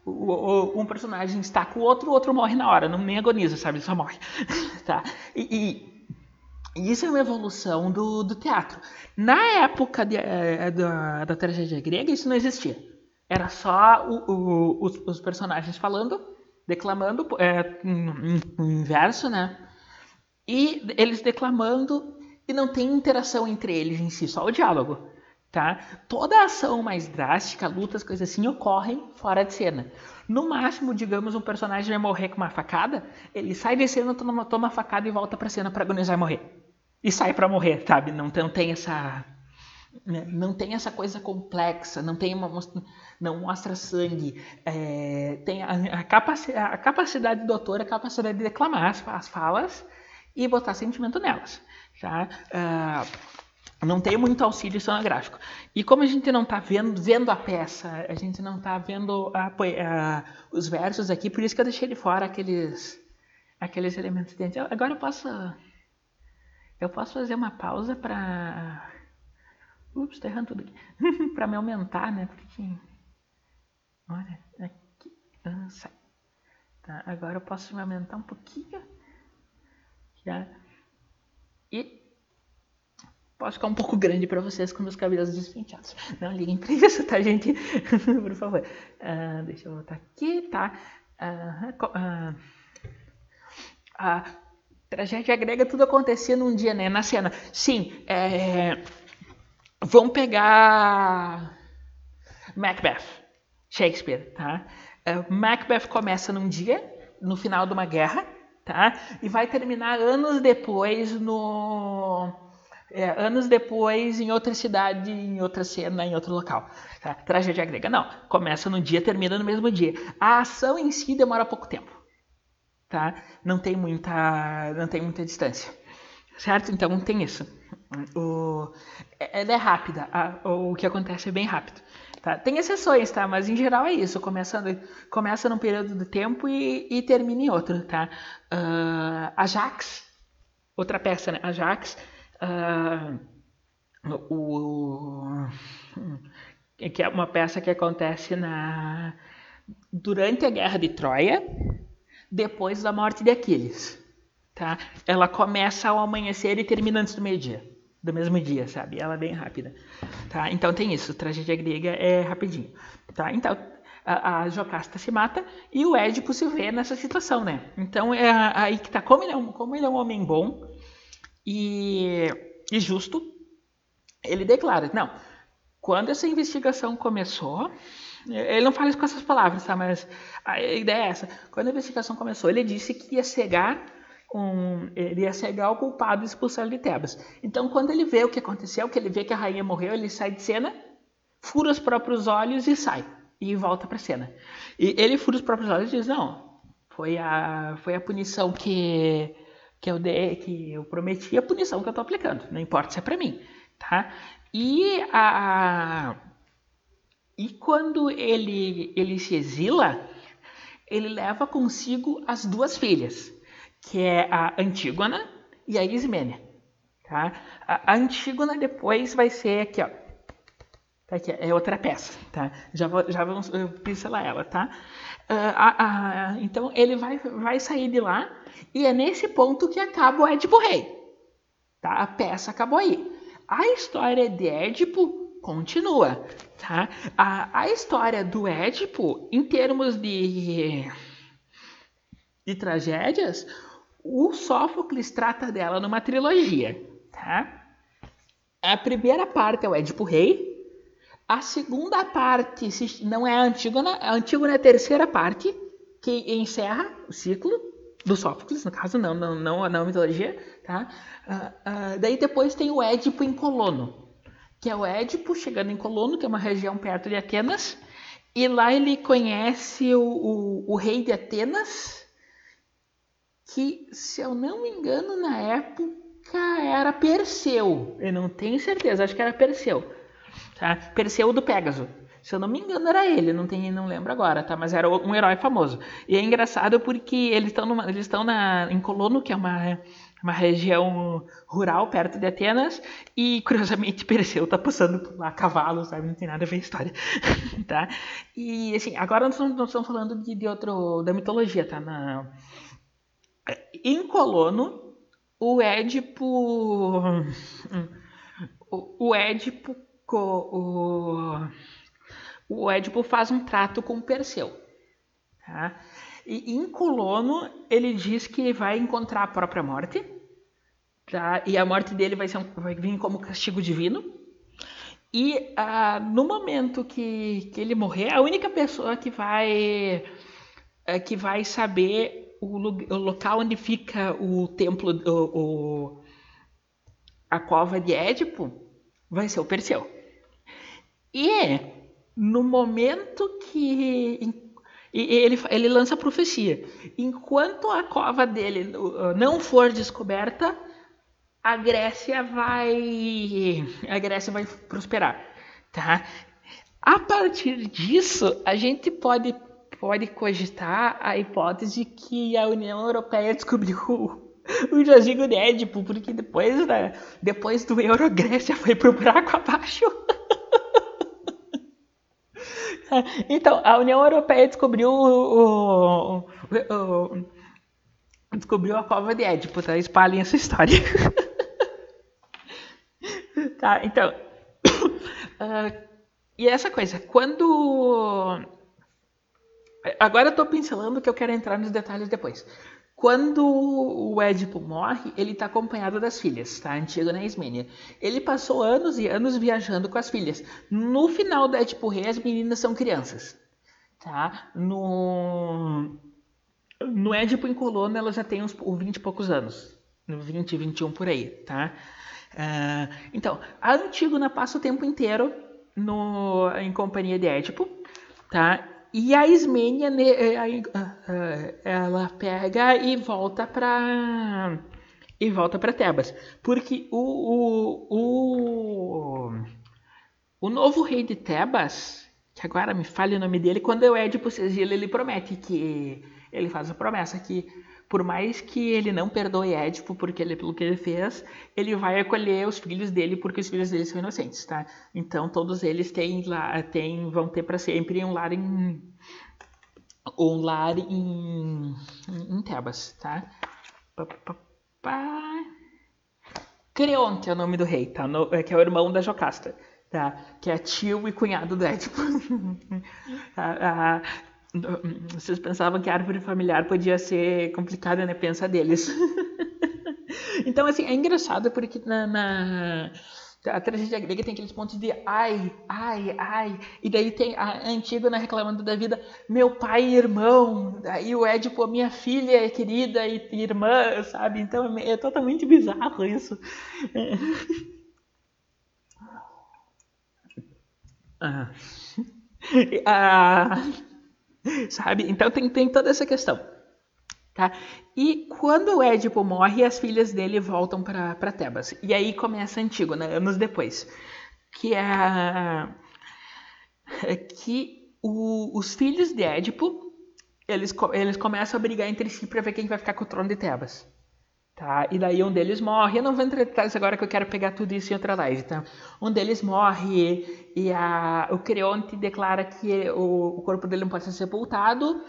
Um personagem está com o outro, o outro morre na hora, não nem agoniza, sabe? Só morre. tá? E, e e isso é uma evolução do, do teatro. Na época de, é, da, da, tragédia grega, isso não existia. Era só o, o, os, os, personagens falando, declamando, é, em, em verso, né? E eles declamando e não tem interação entre eles em si, só o diálogo. Tá? Toda ação mais drástica, lutas, coisas assim, ocorrem fora de cena. No máximo, digamos, um personagem vai morrer com uma facada, ele sai de cena, toma, toma a facada e volta pra cena para agonizar e morrer e sai para morrer, sabe? Não, não tem essa não tem essa coisa complexa, não tem uma não mostra sangue, é, tem a, a, capacidade, a capacidade do autor, a capacidade de declamar as, as falas e botar sentimento nelas, tá? Uh, não tem muito auxílio sonográfico. E como a gente não está vendo, vendo a peça, a gente não está vendo a, a, os versos aqui, por isso que eu deixei de fora aqueles, aqueles elementos dentro. Agora eu posso eu posso fazer uma pausa para. Ups, tá errando tudo aqui. para me aumentar, né? Porque. Olha, aqui. Ah, sai. Tá, agora eu posso me aumentar um pouquinho. Já. E. Posso ficar um pouco grande para vocês com meus cabelos despenteados. Não liguem para isso, tá, gente? Por favor. Uh, deixa eu voltar aqui, tá? Uh, uh, Tragédia grega, tudo acontecia num dia, né? Na cena. Sim, é... vamos pegar Macbeth, Shakespeare, tá? É, Macbeth começa num dia, no final de uma guerra, tá? E vai terminar anos depois no... É, anos depois em outra cidade, em outra cena, em outro local. Tá? Tragédia grega, não. Começa num dia, termina no mesmo dia. A ação em si demora pouco tempo tá? Não tem muita, não tem muita distância, certo? Então tem isso. O, ela é rápida, a, o que acontece é bem rápido. Tá? Tem exceções, tá? Mas em geral é isso. Começa, começa num período de tempo e, e termina em outro, tá? Uh, Ajax, outra peça, né? Ajax, uh, o, que é uma peça que acontece na durante a guerra de Troia, depois da morte de Aquiles. Tá? Ela começa ao amanhecer e termina antes do meio-dia, do mesmo dia, sabe? Ela é bem rápida. Tá? Então tem isso, tragédia grega é rapidinho. Tá? Então a, a Jocasta se mata e o Édipo se vê nessa situação, né? Então é aí que tá. Como ele é um, como ele é um homem bom e, e justo, ele declara: não, quando essa investigação começou, ele não fala isso com essas palavras, tá? Mas a ideia é essa. Quando a investigação começou, ele disse que ia cegar um, ele ia cegar o culpado e expulsar de Tebas. Então, quando ele vê o que aconteceu, que ele vê que a rainha morreu, ele sai de cena, fura os próprios olhos e sai e volta para cena. E ele fura os próprios olhos e diz: não, foi a foi a punição que que eu dei, que eu prometi, a punição que eu estou aplicando. Não importa se é para mim, tá? E a e quando ele, ele se exila, ele leva consigo as duas filhas, que é a Antígona e a Ismênia. Tá? A Antígona depois vai ser aqui, ó. Tá aqui, é outra peça, tá? Já, vou, já vamos pincelar ela, tá? Uh, então ele vai, vai sair de lá e é nesse ponto que acaba o Édipo Rei. Tá? A peça acabou aí. A história de Édipo continua, tá? A, a história do Édipo, em termos de, de tragédias, o Sófocles trata dela numa trilogia, tá? A primeira parte é o Édipo Rei, a segunda parte não é a Antígona, a Antígona é a terceira parte, que encerra o ciclo do Sófocles, no caso, não, não, não, não a mitologia, tá? Uh, uh, daí depois tem o Édipo em Colono, que é o Édipo, chegando em Colono, que é uma região perto de Atenas, e lá ele conhece o, o, o rei de Atenas, que, se eu não me engano, na época era Perseu. Eu não tenho certeza, acho que era Perseu. Tá? Perseu do Pégaso. Se eu não me engano, era ele, não, tem, não lembro agora, tá? Mas era um herói famoso. E é engraçado porque eles estão eles estão em Colono, que é uma uma região rural perto de Atenas e curiosamente Perseu está passando por lá a cavalo, sabe? Não tem nada a ver a história, tá? E assim, agora nós estamos, falando de, de, outro da mitologia, tá? Em Colono, o Édipo o, Édipo o, o Édipo faz um trato com Perseu, tá? E em Colono, ele diz que vai encontrar a própria morte, tá? e a morte dele vai, ser um, vai vir como castigo divino. E ah, no momento que, que ele morrer, a única pessoa que vai, é, que vai saber o, o, local onde fica o templo, o, o, a cova de Édipo, vai ser o Perseu. E no momento que e ele, ele lança a profecia. Enquanto a cova dele não for descoberta, a Grécia vai a Grécia vai prosperar, tá? A partir disso, a gente pode pode cogitar a hipótese que a União Europeia descobriu o, jazigo de Édipo, porque depois da, depois do Euro, Grécia foi pro buraco abaixo. Então, a União Europeia descobriu o, o, o, descobriu a cova de Édipo, tá? Espalhem essa história. tá, então. Uh, e essa coisa, quando. Agora eu tô pincelando que eu quero entrar nos detalhes depois. Quando o Édipo morre, ele está acompanhado das filhas, tá? Antígona e Ismênia. Ele passou anos e anos viajando com as filhas. No final do Édipo Rei, as meninas são crianças, tá? No, no Édipo em Colono, ela já tem uns 20 e poucos anos. 20, 21 por aí, tá? Uh, então, a Antígona passa o tempo inteiro no, em companhia de Édipo, tá? E a Ismênia, eh, ah, ah, ela pega e volta para e volta para Tebas, porque o, o, o, o novo rei de Tebas, que agora me falha o nome dele, quando o Édipo se ele promete que ele faz a promessa que por mais que ele não perdoe Édipo porque ele, pelo que ele fez, ele vai acolher os filhos dele porque os filhos dele são inocentes, tá? Então todos eles têm lá, têm, vão ter para sempre um lar em um lar em, em Tebas, tá? Creonte é o nome do rei, tá? No, é, que é o irmão da Jocasta, tá? Que é tio e cunhado do Édipo. vocês pensavam que a árvore familiar podia ser complicada, né? Pensa deles. então, assim, é engraçado porque na, na a tragédia grega tem aqueles pontos de ai, ai, ai. E daí tem a Antígona reclamando da vida, meu pai e irmão. Daí o Édipo, minha filha querida e irmã, sabe? Então é, é totalmente bizarro isso. Ah. ah. Sabe? Então tem, tem toda essa questão. Tá? E quando o Édipo morre, as filhas dele voltam para Tebas. E aí começa Antígona, anos depois. Que é que o, os filhos de Édipo eles, eles começam a brigar entre si para ver quem vai ficar com o trono de Tebas. Tá? E daí um deles morre. Eu não vou entrar em detalhes agora que eu quero pegar tudo isso em outra live. Tá? Um deles morre e a, o Creonte declara que o, o corpo dele não pode ser sepultado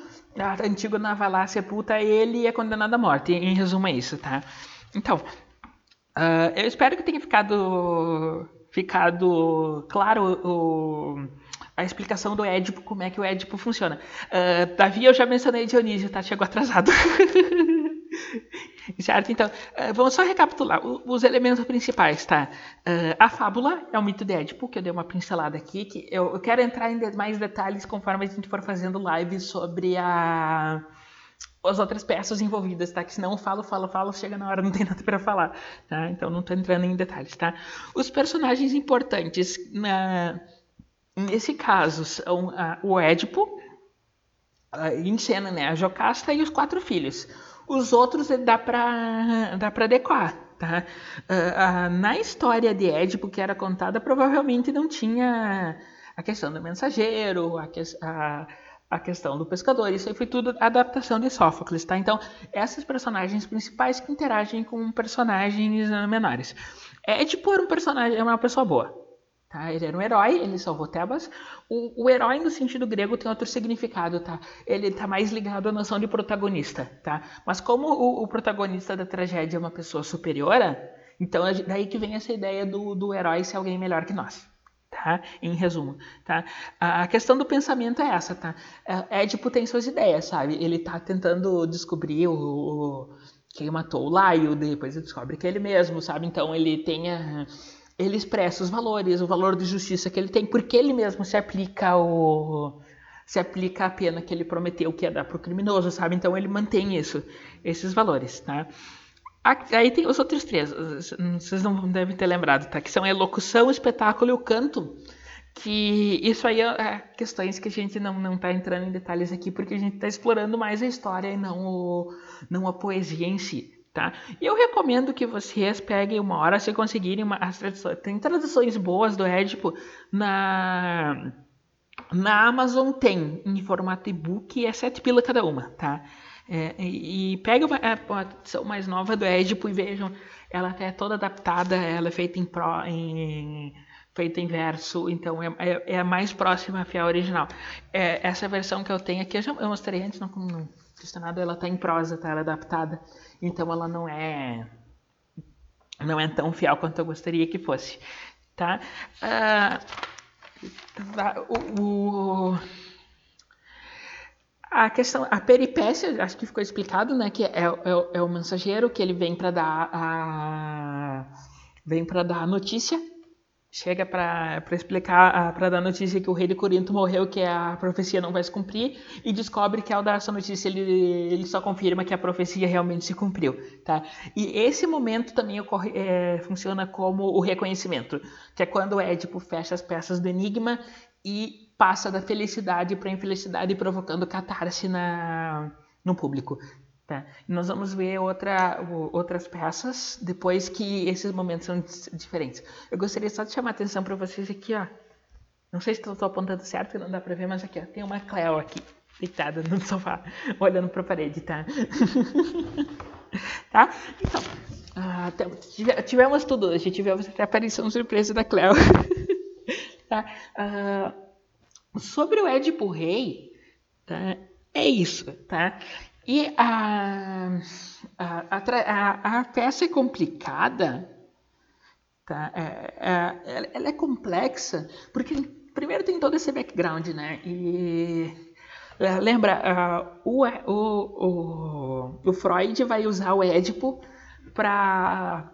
a Antígona vai lá, sepulta ele e é condenado à morte. Em resumo é isso, tá? Então, uh, eu espero que tenha ficado, ficado claro o, a explicação do Édipo, como é que o Édipo funciona. Uh, Davi, eu já mencionei Dionísio, tá? Chegou atrasado. Certo? Então, uh, vamos só recapitular os elementos principais, tá? Uh, a fábula é o mito de Édipo, que eu dei uma pincelada aqui, que eu, quero entrar em mais detalhes conforme a gente for fazendo lives sobre a, as outras peças envolvidas, tá? Que senão eu falo, falo, falo, chega na hora não tem nada para falar, tá? Então não estou entrando em detalhes, tá? Os personagens importantes na, nesse caso são o Édipo, em cena, né? A Jocasta e os quatro filhos. Os outros dá para dá adequar. Tá? Uh, uh, na história de Édipo que era contada, provavelmente não tinha a questão do mensageiro, a, que, a, a, questão do pescador. Isso aí foi tudo adaptação de Sófocles. Tá? Então, essas personagens principais que interagem com personagens menores. Édipo era um personagem, é uma pessoa boa. Tá? Ele era um herói, ele salvou Tebas. O, o herói, no sentido grego, tem outro significado. Tá? Ele está mais ligado à noção de protagonista. Tá? Mas como o, o protagonista da tragédia é uma pessoa superiora, então é daí que vem essa ideia do, do herói ser alguém melhor que nós. Tá? Em resumo, tá? A questão do pensamento é essa, tá? É, Édipo tem suas ideias, sabe? Ele está tentando descobrir o, o, quem matou o Laio, depois ele descobre que é ele mesmo, sabe? Então ele tem a, ele expressa os valores, o valor de justiça que ele tem, porque ele mesmo se aplica o se aplica a pena que ele prometeu que ia dar para o criminoso, sabe? Então ele mantém isso, esses valores, tá? Aí tem os outros três, vocês não devem ter lembrado, tá? Que são a elocução, o espetáculo e o canto. Que isso aí é questões que a gente não não está entrando em detalhes aqui, porque a gente está explorando mais a história e não, o, não a poesia em si. Tá? E eu recomendo que vocês peguem uma hora se conseguirem uma, as traduções. Tem traduções boas do Édipo na na Amazon tem em formato e-book e é sete pila cada uma, tá? É, e, e pega uma, a edição mais nova do Édipo e vejam, ela é toda adaptada, ela é feita em, pro, em feita em verso, então é, é, é, a mais próxima à fiel original. É, essa versão que eu tenho aqui, eu já eu mostrei antes, não, não ela está em prosa, tá? Ela é adaptada. Então ela não é não é tão fiel quanto eu gostaria que fosse, tá? Uh, o, a questão, a peripécia, acho que ficou explicado, né? Que é, é, é o mensageiro que ele vem para dar a vem para dar a notícia chega para explicar, para dar notícia que o rei de Corinto morreu, que a profecia não vai se cumprir, e descobre que ao dar essa notícia ele, ele só confirma que a profecia realmente se cumpriu. Tá? E esse momento também ocorre, é, funciona como o reconhecimento, que é quando o Édipo fecha as peças do enigma e passa da felicidade para a infelicidade, provocando catarse na, no público. Tá? Nós vamos ver outra, outras peças depois que esses momentos são diferentes. Eu gostaria só de chamar a atenção para vocês aqui, ó. Não sei se estou apontando certo, não dá para ver, mas aqui, ó, tem uma Cleo aqui, deitada no sofá, olhando para a parede, tá? tá? Então, uh, tivemos tudo hoje, tivemos a aparição surpresa da Cleo. tá? Uh, sobre o Édipo Rei, tá? é isso, tá? E a, a, a, a peça é complicada, tá? É, é, ela é complexa, porque primeiro tem todo esse background, né? E é, lembra, uh, o, o, o, Freud vai usar o Édipo para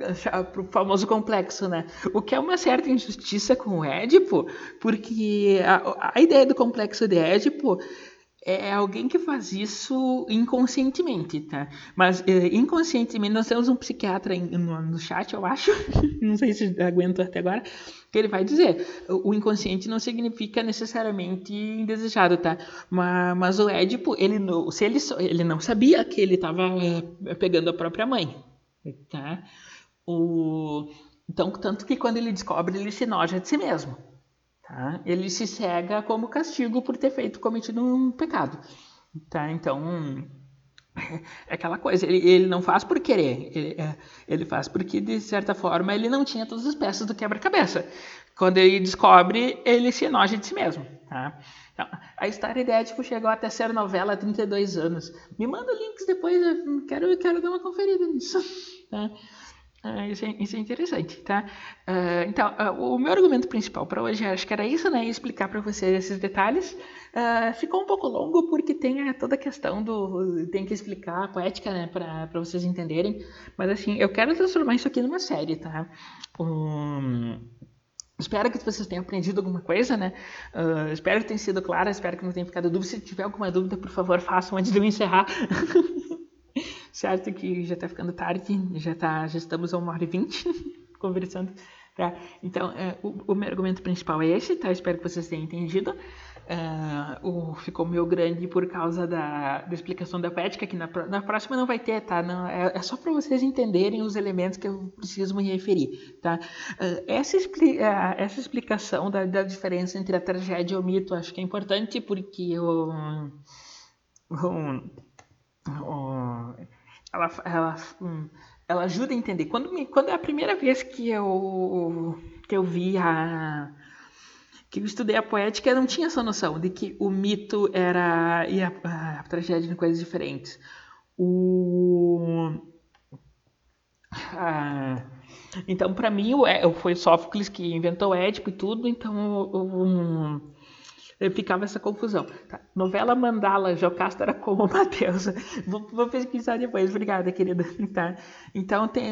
o famoso complexo, né? O que é uma certa injustiça com o Édipo, porque a, a ideia do complexo de Édipo é alguém que faz isso inconscientemente, tá? Mas é, inconscientemente, nós temos um psiquiatra no, no chat, eu acho, não sei se aguento até agora, que ele vai dizer, o inconsciente não significa necessariamente indesejado, tá? Mas, mas o Édipo, ele, se ele, ele não sabia que ele estava é, pegando a própria mãe, tá? O, então, tanto que quando ele descobre, ele se noja de si mesmo. Tá? Ele se cega como castigo por ter feito cometido um pecado. Tá? Então é aquela coisa, ele, ele não faz por querer, ele, é, ele faz porque de certa forma ele não tinha todas as peças do quebra-cabeça. Quando ele descobre, ele se enoja de si mesmo. Tá? Então, a história de Édipo chegou até ser novela há 32 anos. Me manda links depois, eu quero, eu quero dar uma conferida nisso. Tá? Uh, isso, é, isso, é, interessante, tá? Uh, então, uh, o meu argumento principal para hoje acho que era isso, né? Explicar para vocês esses detalhes. ficou um pouco longo porque tem toda a questão do. Tem que explicar a poética, né? Para vocês entenderem. Mas, assim, eu quero transformar isso aqui numa série, tá? Um, Espero que vocês tenham aprendido alguma coisa, né? Espero que tenha sido claro, espero que não tenha ficado dúvida. Se tiver alguma dúvida, por favor, façam antes de eu encerrar. certo que já está ficando tarde, já, tá, já estamos a uma hora e vinte conversando. Tá? Então, é, o, o, meu argumento principal é esse, tá? Espero que vocês tenham entendido. Uh, o, ficou meio grande por causa da, da explicação da poética, que na, na próxima não vai ter, tá? Não, é, é só para vocês entenderem os elementos que eu preciso me referir, tá? Uh, essa, expli uh, essa explicação da, da, diferença entre a tragédia e o mito acho que é importante porque o, ela, ela, hum, ela ajuda a entender. Quando, me, quando é a primeira vez que eu, que eu vi a. que eu estudei a poética, eu não tinha essa noção de que o mito era. e a, a, a tragédia eram coisas diferentes. O. A, então, para mim, foi Sófocles que inventou o Édipo e tudo, então o, ficava essa confusão. Tá. Novela Mandala, Jocasta era como Mateus. Vou, vou, pesquisar depois, obrigada, querida. Tá. Então tem,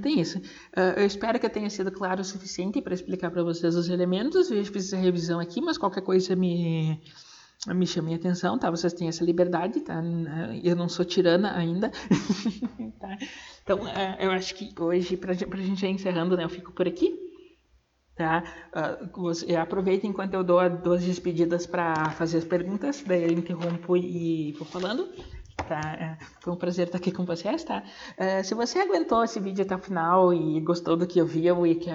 tem isso. Uh, eu espero que eu tenha sido claro o suficiente para explicar para vocês os elementos. Eu fiz essa revisão aqui, mas qualquer coisa me me a atenção, tá? Vocês têm essa liberdade, tá? Eu não sou tirana ainda, tá? Então, uh, eu acho que hoje, para a gente ir encerrando, né? Eu fico por aqui. Tá? Uh, aproveita enquanto eu dou duas despedidas para fazer as perguntas, daí eu interrompo e vou falando. Tá? É, foi um prazer estar aqui com vocês. Tá? Uh, se você aguentou esse vídeo até o final e gostou do que eu vi e, que,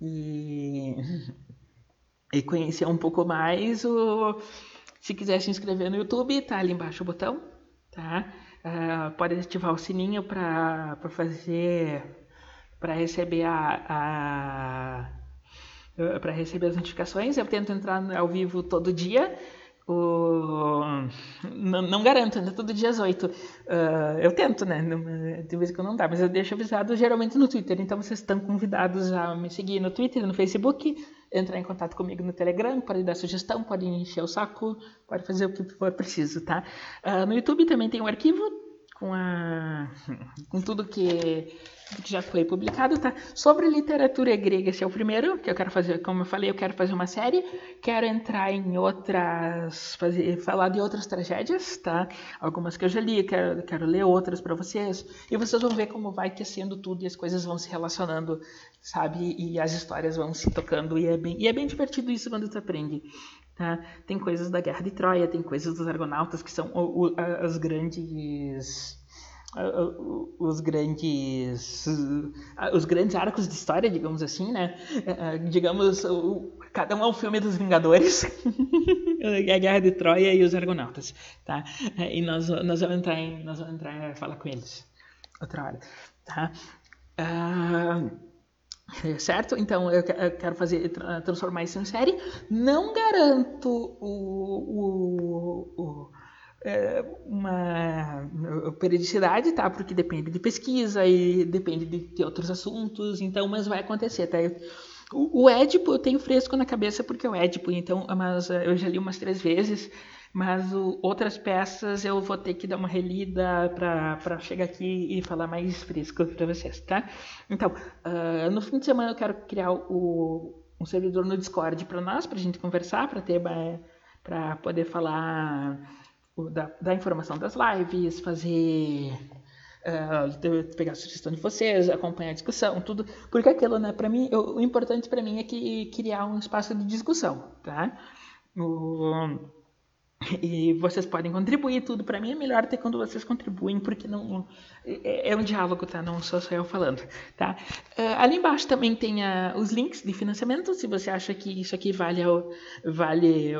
e, e conhecer um pouco mais, o, se quiser se inscrever no YouTube, tá ali embaixo o botão. Tá? Uh, pode ativar o sininho para fazer para receber a, a eh, para receber as notificações. Eu tento entrar ao vivo todo dia. O... Não, não, garanto, né? Todo dia às 8. Uh, eu tento, né? De vez em quando não dá, mas eu deixo avisado geralmente no Twitter. Então vocês estão convidados a me seguir no Twitter, no Facebook, entrar em contato comigo no Telegram, pode dar sugestão, pode encher o saco, pode fazer o que for preciso, tá? Uh, no YouTube também tem um arquivo com, a, com tudo que que já foi publicado, tá? Sobre literatura grega, esse é o primeiro que eu quero fazer, como eu falei, eu quero fazer uma série, quero entrar em outras, fazer, falar de outras tragédias, tá? Algumas que eu já li, quero, quero ler outras para vocês, e vocês vão ver como vai tecendo tudo e as coisas vão se relacionando, sabe? E as histórias vão se tocando, e é bem, e é bem divertido isso quando tu aprende. Tá? Tem coisas da Guerra de Troia, tem coisas dos Argonautas, que são as grandes os grandes os grandes arcos de história, digamos assim, né? Digamos, cada um é um filme dos Vingadores, a Guerra de Troia e os Argonautas, tá? E nós, nós vamos entrar em, nós vamos entrar falar com eles outra hora, tá? Uh, certo? Então eu quero fazer transformar isso em série. Não garanto o, o, o é, uma periodicidade, tá? Porque depende de pesquisa e depende de, outros assuntos, então, mas vai acontecer, tá? o, o Édipo eu tenho fresco na cabeça porque é o Édipo, então, mas é, eu já li umas três vezes, mas o, outras peças eu vou ter que dar uma relida para chegar aqui e falar mais fresco para vocês, tá? Então, uh, no fim de semana eu quero criar o, um servidor no Discord para nós, para a gente conversar, para ter para poder falar da, da informação das lives, fazer uh, pegar a sugestão de vocês, acompanhar a discussão, tudo, porque aquilo, né, para mim, eu, o importante para mim é que criar um espaço de discussão, tá? O, e vocês podem contribuir tudo. Para mim é melhor ter quando vocês contribuem porque não é, é um diálogo tá? Não sou só eu falando tá? Uh, ali embaixo também tem uh, os links de financiamento. Se você acha que isso aqui vale vale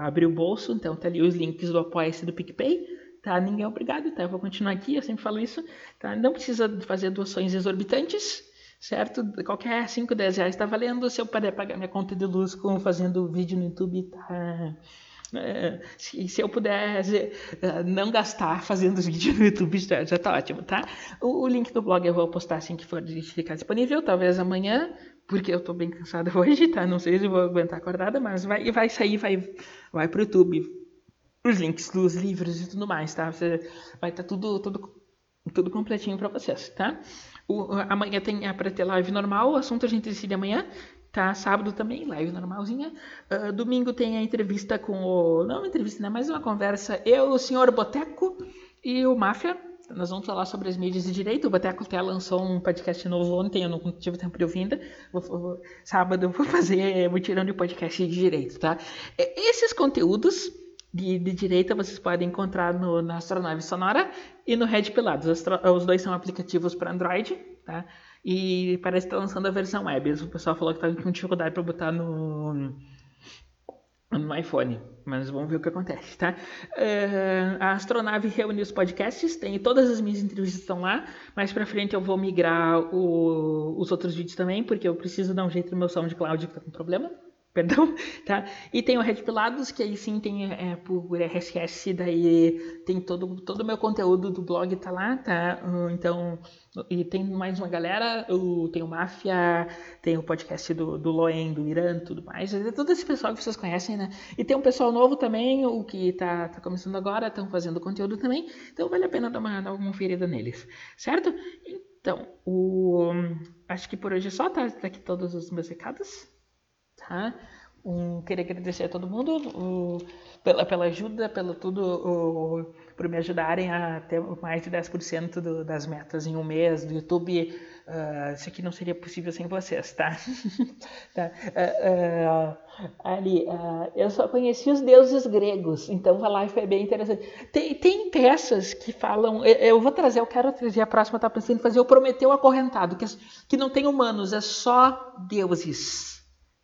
abrir o bolso então tá ali os links do apoia-se do PicPay tá? Ninguém é obrigado tá? Eu vou continuar aqui eu sempre falo isso tá? Não precisa fazer doações exorbitantes certo? Qualquer 5, 10 reais está valendo. Se eu puder pagar minha conta de luz com fazendo vídeo no YouTube, tá, se, se, eu puder é, não gastar fazendo vídeo no YouTube, já, está ótimo, tá? O, o, link do blog eu vou postar assim que for ficar disponível, talvez amanhã, porque eu estou bem cansada hoje, tá? Não sei se vou aguentar acordada, mas vai, vai sair, vai, vai pro YouTube. Os links dos livros e tudo mais, tá? Você, vai estar tá tudo, tudo, tudo completinho para vocês, tá? O, amanhã tem para ter live normal, o assunto a gente decide amanhã. Tá? Sábado também, live normalzinha. Uh, domingo tem a entrevista com o. Não entrevista, né? Mas uma conversa. Eu, o senhor Boteco e o Máfia. Nós vamos falar sobre as mídias de direito. O Boteco até lançou um podcast novo ontem, eu não tive tempo de ouvir ainda. Vou, vou, sábado eu vou fazer mutirão de podcast de direito, tá? Esses conteúdos de, de direita vocês podem encontrar no, na Astronave Sonora e no Red Pilados. Os dois são aplicativos para Android, tá? E parece que está lançando a versão web. O pessoal falou que estava com dificuldade para botar no, no iPhone. Mas vamos ver o que acontece, tá? Uh, a Astronave reúne os podcasts, tem todas as minhas entrevistas estão lá. Mais para frente eu vou migrar o, os outros vídeos também, porque eu preciso dar um jeito no meu SoundCloud que está com problema perdão, tá? E tem o Red Pilados, que aí sim tem é, por RSS, daí tem todo todo o meu conteúdo do blog tá lá, tá? Então, e tem mais uma galera, o, tem o Máfia, tem o podcast do, do Loen, do Irã, tudo mais, é todo esse pessoal que vocês conhecem, né? E tem um pessoal novo também, o que tá, tá começando agora, estão fazendo conteúdo também, então vale a pena dar uma, dar uma conferida neles, certo? Então, o, acho que por hoje é só, tá? Tá aqui todos os meus recados. Tá? Um, queria agradecer a todo mundo o, pela, pela ajuda, pelo tudo, o, por me ajudarem a ter mais de 10% do, das metas em um mês do YouTube. Uh, isso aqui não seria possível sem vocês, tá? tá. Uh, uh, ali, eu só conheci os deuses gregos, então a live foi bem interessante. Tem, tem peças que falam. Eu, eu, vou trazer, eu quero trazer a próxima, tá pensando em fazer o Prometeu Acorrentado, que, que não tem humanos, é só deuses.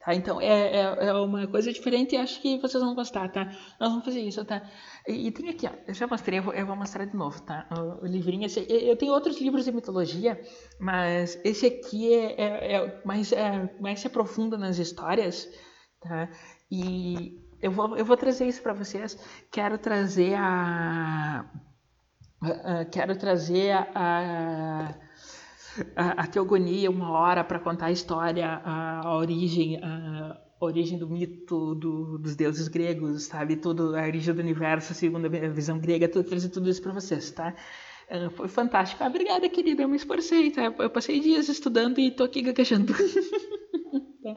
Tá? Então, é, é, é, uma coisa diferente e acho que vocês vão gostar, tá? Nós vamos fazer isso, tá? E, e tem aqui, ó, eu já mostrei, eu vou, eu vou mostrar de novo, tá? O, o livrinho, esse, eu tenho outros livros de mitologia, mas esse aqui é, é, é mais, é, mais se aprofunda nas histórias, tá? E eu vou, eu vou trazer isso para vocês. Quero trazer a... a, a quero trazer a, a a, a teogonia, uma hora para contar a história, a, a origem, a, a, origem do mito do, dos deuses gregos, sabe? Tudo, a origem do universo segundo a visão grega, tudo, trazer tudo isso para vocês, tá? Uh, foi fantástico. Obrigada, querida. Eu me esforcei, tá? Eu passei dias estudando e tô aqui gaguejando. tá?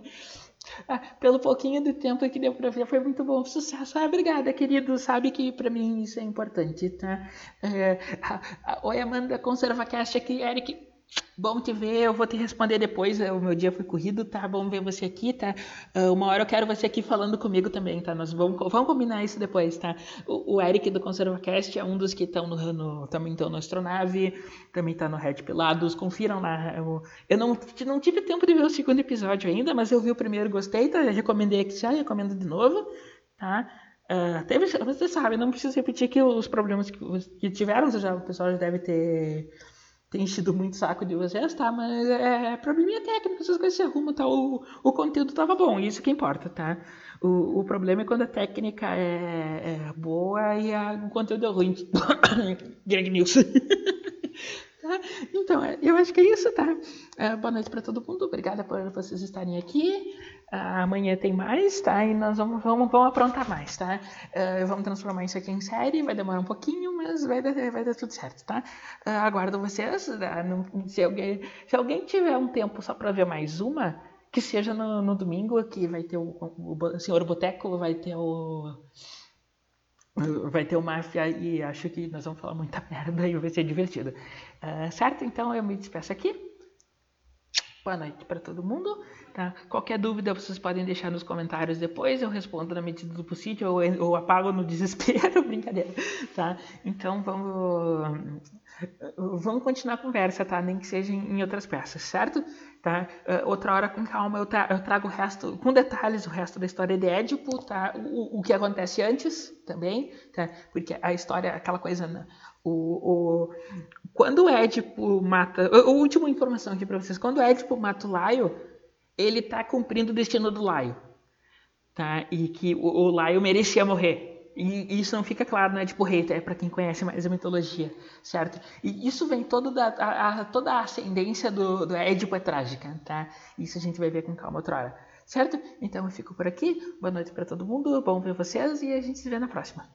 ah, pelo pouquinho do tempo que deu para ver, foi muito bom. Sucesso. Ah, obrigada, querido. Sabe que para mim isso é importante, tá? Uh, Oi, Amanda, ConservaCast aqui. Eric, Bom te ver, eu vou te responder depois. O meu dia foi corrido, tá? Bom ver você aqui, tá? Uh, uma hora eu quero você aqui falando comigo também, tá? Nós vamos, vamos combinar isso depois, tá? O, o Eric do ConservaCast é um dos que estão no, no, também estão no Astronave, também tá no Red Pilados. Confiram lá. Eu, eu não, não tive tempo de ver o segundo episódio ainda, mas eu vi o primeiro, gostei, tá? Eu recomendei aqui já, recomendo de novo, tá? Uh, teve, você sabe, não preciso repetir que os problemas que, que tiveram, já, o pessoal já deve ter tem enchido muito saco de vocês, tá? Mas é, é probleminha técnico, essas coisas se arrumam, tá? O, o conteúdo tava bom, isso que importa, tá? O, o problema é quando a técnica é, é boa e a, o conteúdo é ruim. Grande news. tá? Então, é, eu acho que é isso, tá? É, boa noite para todo mundo, obrigada por vocês estarem aqui. Amanhã tem mais, tá? E nós vamos, vamos, vamos aprontar mais, tá? Uh, vamos transformar isso aqui em série, vai demorar um pouquinho, mas vai dar, vai dar tudo certo, tá? Uh, aguardo vocês. Se, alguém, se alguém tiver um tempo só para ver mais uma, que seja no, no domingo, que vai ter o, o, o Senhor Boteco, vai ter o. Vai ter o Máfia e acho que nós vamos falar muita merda e vai ser divertido. Uh, certo? Então eu me despeço aqui. Boa noite para todo mundo. Tá? Qualquer dúvida vocês podem deixar nos comentários depois, eu respondo na medida do possível ou, ou apago no desespero, brincadeira. Tá? Então vamos, vamos continuar a conversa, tá? nem que seja em, outras peças, certo? Tá? Uh, outra hora com calma eu, tra eu, trago o resto, com detalhes, o resto da história de Édipo, tá? o, o que acontece antes também, tá? porque a história, aquela coisa, né? O, o, quando o Édipo mata. A última informação aqui para vocês: quando o Édipo mata o Laio, ele está cumprindo o destino do Laio. Tá? E que o, o Laio merecia morrer. E isso não fica claro, não é tipo rei, é para quem conhece mais a mitologia, certo? E isso vem todo da, a, a, toda a ascendência do, do Édipo é trágica, tá? Isso a gente vai ver com calma outra hora, certo? Então eu fico por aqui, boa noite para todo mundo, bom ver vocês e a gente se vê na próxima.